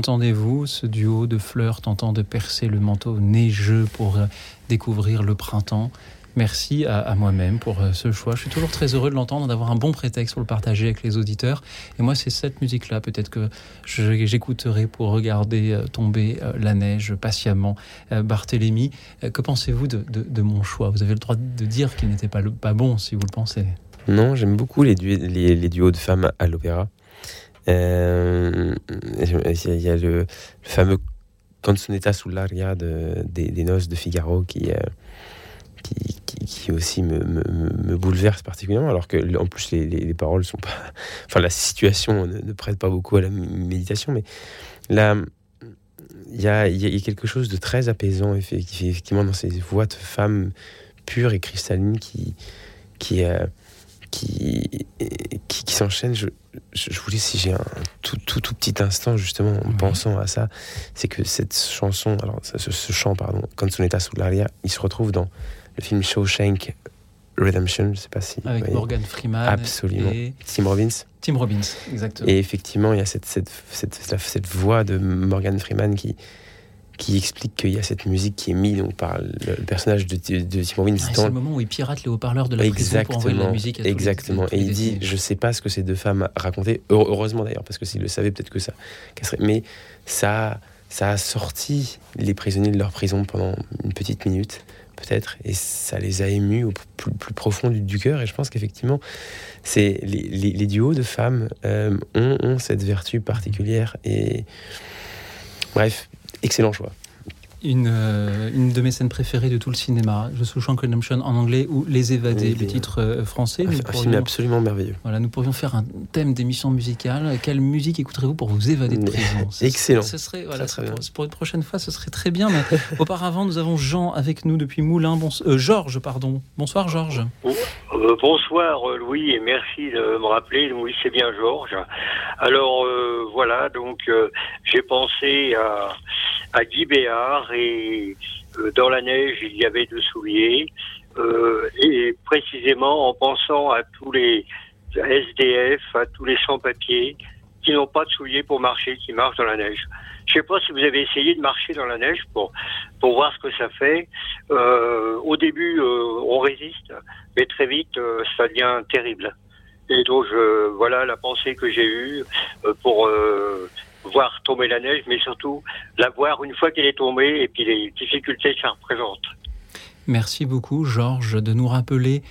Qu'entendez-vous, ce duo de fleurs tentant de percer le manteau neigeux pour euh, découvrir le printemps Merci à, moi-même pour euh, ce choix. Je suis toujours très heureux de l'entendre, d'avoir un bon prétexte pour le partager avec les auditeurs. Et moi, c'est cette musique-là, peut-être que j'écouterai pour regarder euh, tomber la neige patiemment. Barthélemy, euh, que pensez-vous de, mon choix? Vous avez le droit de dire qu'il n'était pas, bon, si vous le pensez. Non, j'aime beaucoup les duos de femmes à l'opéra. Euh, Il y a le, le fameux Canzonetta sull'aria de, des, des noces de Figaro qui, euh, qui, qui, aussi me, me, bouleverse particulièrement, alors que en plus les, les, les paroles sont pas. Enfin, la situation ne, prête pas beaucoup à la méditation, mais là, il y a, y a- quelque chose de très apaisant, effe- effectivement, dans ces voix de femmes pures et cristallines qui. qui euh, qui, qui, qui s'enchaînent. Je, je, je voulais, si j'ai un tout, tout, tout petit instant, justement, en pensant à ça, c'est que cette chanson, alors ce, ce- chant, pardon, Canzonetta sull'aria, il se retrouve dans le film Shawshank Redemption, je sais pas si. Avec. Morgan Freeman Absolument. et- Tim Robbins. Tim Robbins, exactement. Et effectivement, il y a cette, cette, cette, cette voix de Morgan Freeman qui, qui explique qu'il y a cette musique qui est mise donc, par le, personnage de, de Tim Robbins Ah, c'est le moment où il pirate les haut-parleurs de la prison pour envoyer de la musique à tous les- exactement. Et il dit, je sais pas ce que ces deux femmes racontaient. Heure- Heureusement d'ailleurs, parce que s'il le savait, peut-être que ça casserait. Mais ça, ça a sorti les prisonniers de leur prison pendant une petite minute, peut-être, et ça les a émus au plus, plus profond du, du cœur. Et je pense qu'effectivement, c'est les, les- les duos de femmes euh, ont, ont cette vertu particulière. Et bref, excellent choix. Une, euh, une de mes scènes préférées de tout le cinéma, The Shawshank Redemption en anglais ou Les Évadés, Oui, le titre euh, français. Un, film absolument merveilleux. Voilà, nous pourrions faire un thème d'émission musicale. Quelle musique écouterez-vous pour vous évader de prison Ce- Excellent. Ce serait, voilà, Très, très pour, bien. pour une prochaine fois, ce serait très bien. Mais auparavant, nous avons Jean avec nous depuis Moulins. Bon, euh, Georges, pardon. Bonsoir, Georges. Euh, bonsoir Louis et merci de me rappeler. Oui, c'est bien Georges. Alors euh, voilà, donc euh, j'ai pensé à, à Guy Béard et euh, dans la neige il y avait deux souliers euh, et précisément en pensant à tous les SDF, à tous les sans-papiers qui n'ont pas de souliers pour marcher, qui marchent dans la neige. Je sais pas si vous avez essayé de marcher dans la neige pour pour voir ce que ça fait. Euh, au début, on résiste, mais très vite, ça devient terrible. Et donc, voilà la pensée que j'ai eue pour voir tomber la neige, mais surtout la voir une fois qu'elle est tombée et puis les difficultés que ça représente. Merci beaucoup, Georges, de nous rappeler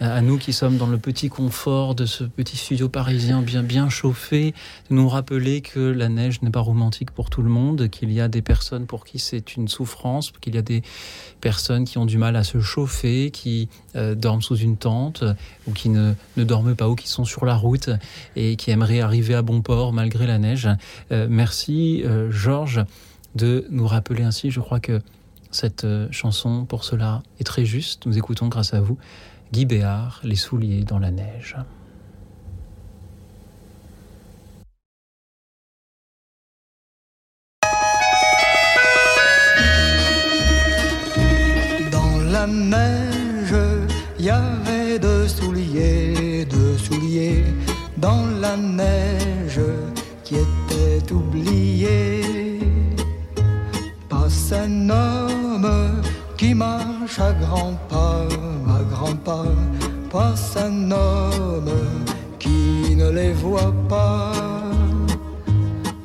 à nous qui sommes dans le petit confort de ce petit studio parisien bien chauffé, de nous rappeler que la neige n'est pas romantique pour tout le monde, qu'il y a des personnes pour qui c'est une souffrance, qu'il y a des personnes qui ont du mal à se chauffer, qui euh, dorment sous une tente ou qui ne, dorment pas ou qui sont sur la route et qui aimeraient arriver à bon port malgré la neige. Euh, merci, euh, Georges, de nous rappeler ainsi. Je crois que cette chanson, pour cela, est très juste. Nous écoutons, grâce à vous, Guy Béard, Les souliers dans la neige. Dans la neige, il y avait deux souliers, deux souliers dans la neige qui étaient oubliés. Passe un homme qui marche à grands pas. Passe un homme qui ne les voit pas.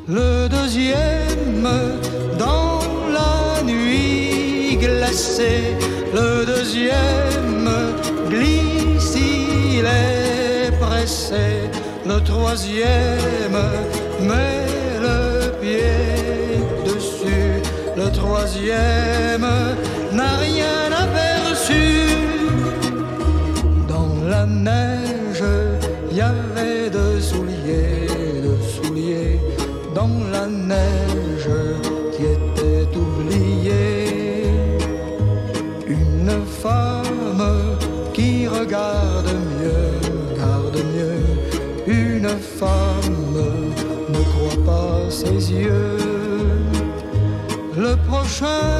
Le deuxième dans la nuit glacée, le deuxième glisse, il est pressé, le troisième met le pied dessus, le troisième n'a rien aperçu. Le prochain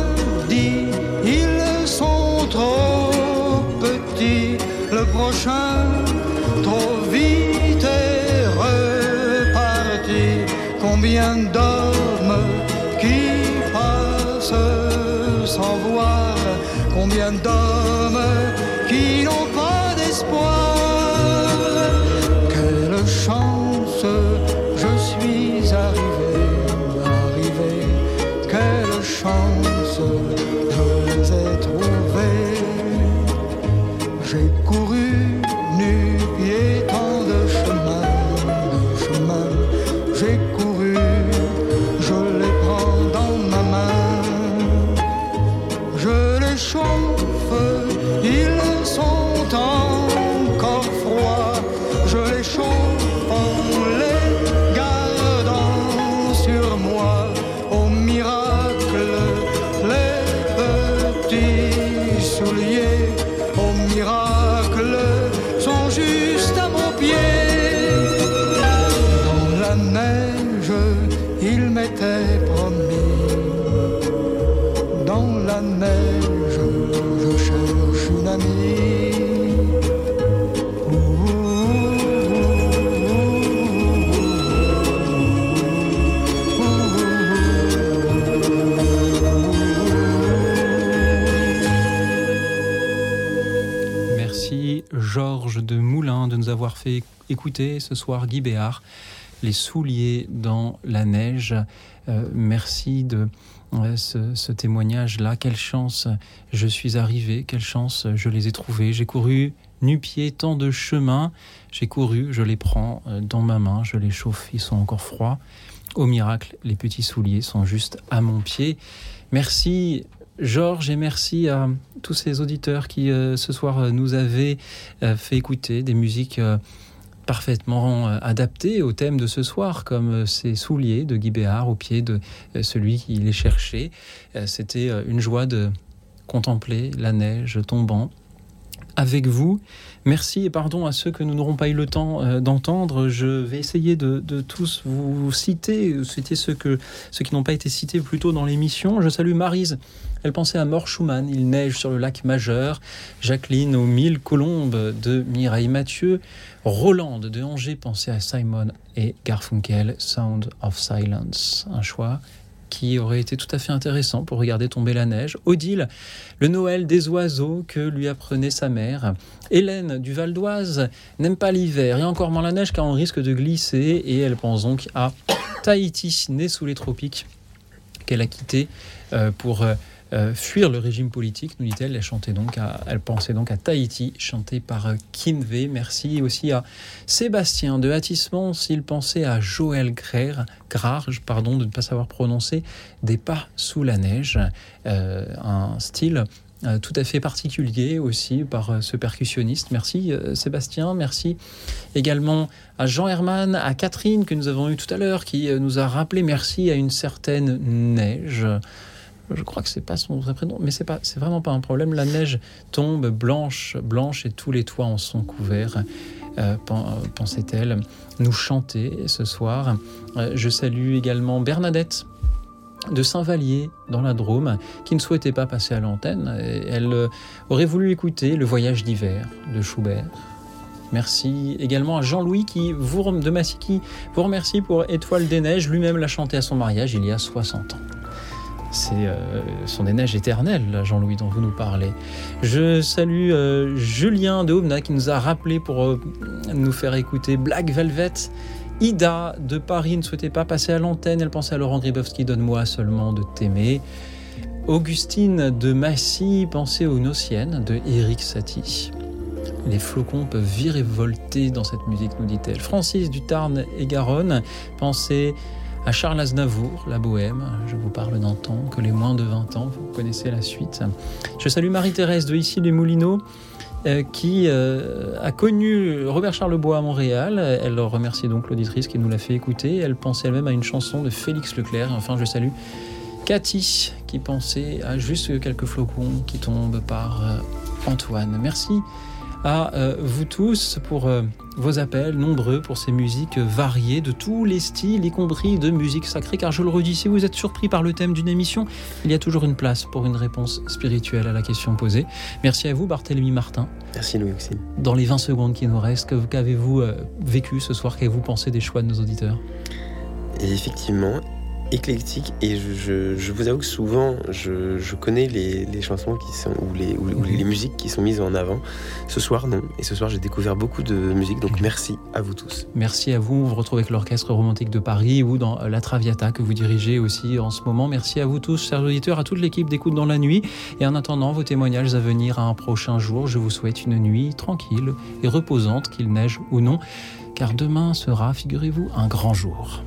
Moulin de nous avoir fait écouter ce soir Guy Béard, Les souliers dans la neige. Euh, merci de euh, ce, ce témoignage-là. Quelle chance je suis arrivé, quelle chance je les ai trouvés. J'ai couru nu-pied tant de chemins. J'ai couru, je les prends euh, dans ma main, je les chauffe, ils sont encore froids. Au miracle, les petits souliers sont juste à mon pied. Merci Georges et merci à tous ces auditeurs qui euh, ce soir euh, nous avaient euh, fait écouter des musiques parfaitement adaptées au thème de ce soir, comme ces souliers de Guy Béard au pied de celui qui les cherchait. C'était une joie de contempler la neige tombant avec vous. Merci et pardon à ceux que nous n'aurons pas eu le temps euh, d'entendre. Je vais essayer de, tous vous citer, citer ceux, que, ceux qui n'ont pas été cités plus tôt dans l'émission. Je salue Marise. Elle pensait à Mort Schumann, Il neige sur le lac majeur. Jacqueline aux mille colombes de Mireille Mathieu. Roland de Angers pensait à Simon et Garfunkel, Sound of Silence. Un choix qui aurait été tout à fait intéressant pour regarder tomber la neige. Odile, le Noël des oiseaux que lui apprenait sa mère. Hélène du Val d'Oise n'aime pas l'hiver et encore moins la neige car on risque de glisser et elle pense donc à Tahiti, née sous les tropiques, qu'elle a quitté euh, pour euh, fuir le régime politique, nous dit-elle. Elle, elle pensait donc à Tahiti, chantée par euh, Kinvey. Merci aussi à Sébastien de Hatissement, s'il pensait à Joël Grère, Grarge, pardon, de ne pas savoir prononcer, Des pas sous la neige, euh, un style tout à fait particulier aussi par ce percussionniste. Merci Sébastien, merci également à Jean Herman, à Catherine que nous avons eu tout à l'heure, qui nous a rappelé merci à une certaine neige. Je crois que c'est pas son vrai prénom, mais c'est pas, vraiment pas un problème. La neige tombe blanche, blanche et tous les toits en sont couverts. Euh, euh, pensait-elle nous chanter ce soir. Euh, je salue également Bernadette de Saint-Vallier dans la Drôme qui ne souhaitait pas passer à l'antenne. Elle aurait voulu écouter Le voyage d'hiver de Schubert. Merci également à Jean-Louis qui de Massy qui vous remercie pour Étoile des Neiges. Lui-même l'a chanté à son mariage il y a 60 ans. C'est euh, son éternelles, là, Jean-Louis, dont vous nous parlez. Je salue euh, Julien de Aubenas qui nous a rappelé pour euh, nous faire écouter Black Velvet. Ida de Paris ne souhaitait pas passer à l'antenne. Elle pensait à Laurent Gribowski, Donne-moi seulement de t'aimer. Augustine de Massy pensait aux Nociennes de Éric Satie. Les flocons peuvent virer volter dans cette musique, nous dit-elle. Francis du Tarn et Garonne pensait à Charles Aznavour, La Bohème. Je vous parle temps que les moins de 20 ans, vous connaissez la suite. Je salue Marie-Thérèse de Ici les Moulineaux. euh, qui euh, a connu Robert Charlebois à Montréal. Elle remercie donc l'auditrice qui nous l'a fait écouter. Elle pensait elle-même à une chanson de Félix Leclerc. Enfin, je salue Cathy qui pensait à juste quelques flocons qui tombent par euh, Antoine. Merci à euh, vous tous pour euh, vos appels nombreux, pour ces musiques variées de tous les styles, y compris de musique sacrée. Car je le redis, si vous êtes surpris par le thème d'une émission, il y a toujours une place pour une réponse spirituelle à la question posée. Merci à vous, Barthélemy Martin. Merci Louis Auxil. Dans les 20 secondes qui nous restent, qu'avez-vous euh, vécu ce soir? Qu'avez-vous pensé des choix de nos auditeurs? Et effectivement, éclectique et je, je, vous avoue que souvent je, je connais les, les, chansons qui sont ou les, ou, les musiques qui sont mises en avant. Ce soir non. Et ce soir j'ai découvert beaucoup de musique donc merci à vous tous. Merci à vous. On vous retrouve avec l'Orchestre Romantique de Paris ou dans la Traviata que vous dirigez aussi en ce moment. Merci à vous tous, chers auditeurs, à toute l'équipe d'écoute dans la nuit. Et en attendant vos témoignages à venir à un prochain jour, je vous souhaite une nuit tranquille et reposante, qu'il neige ou non, car demain sera, figurez-vous, un grand jour.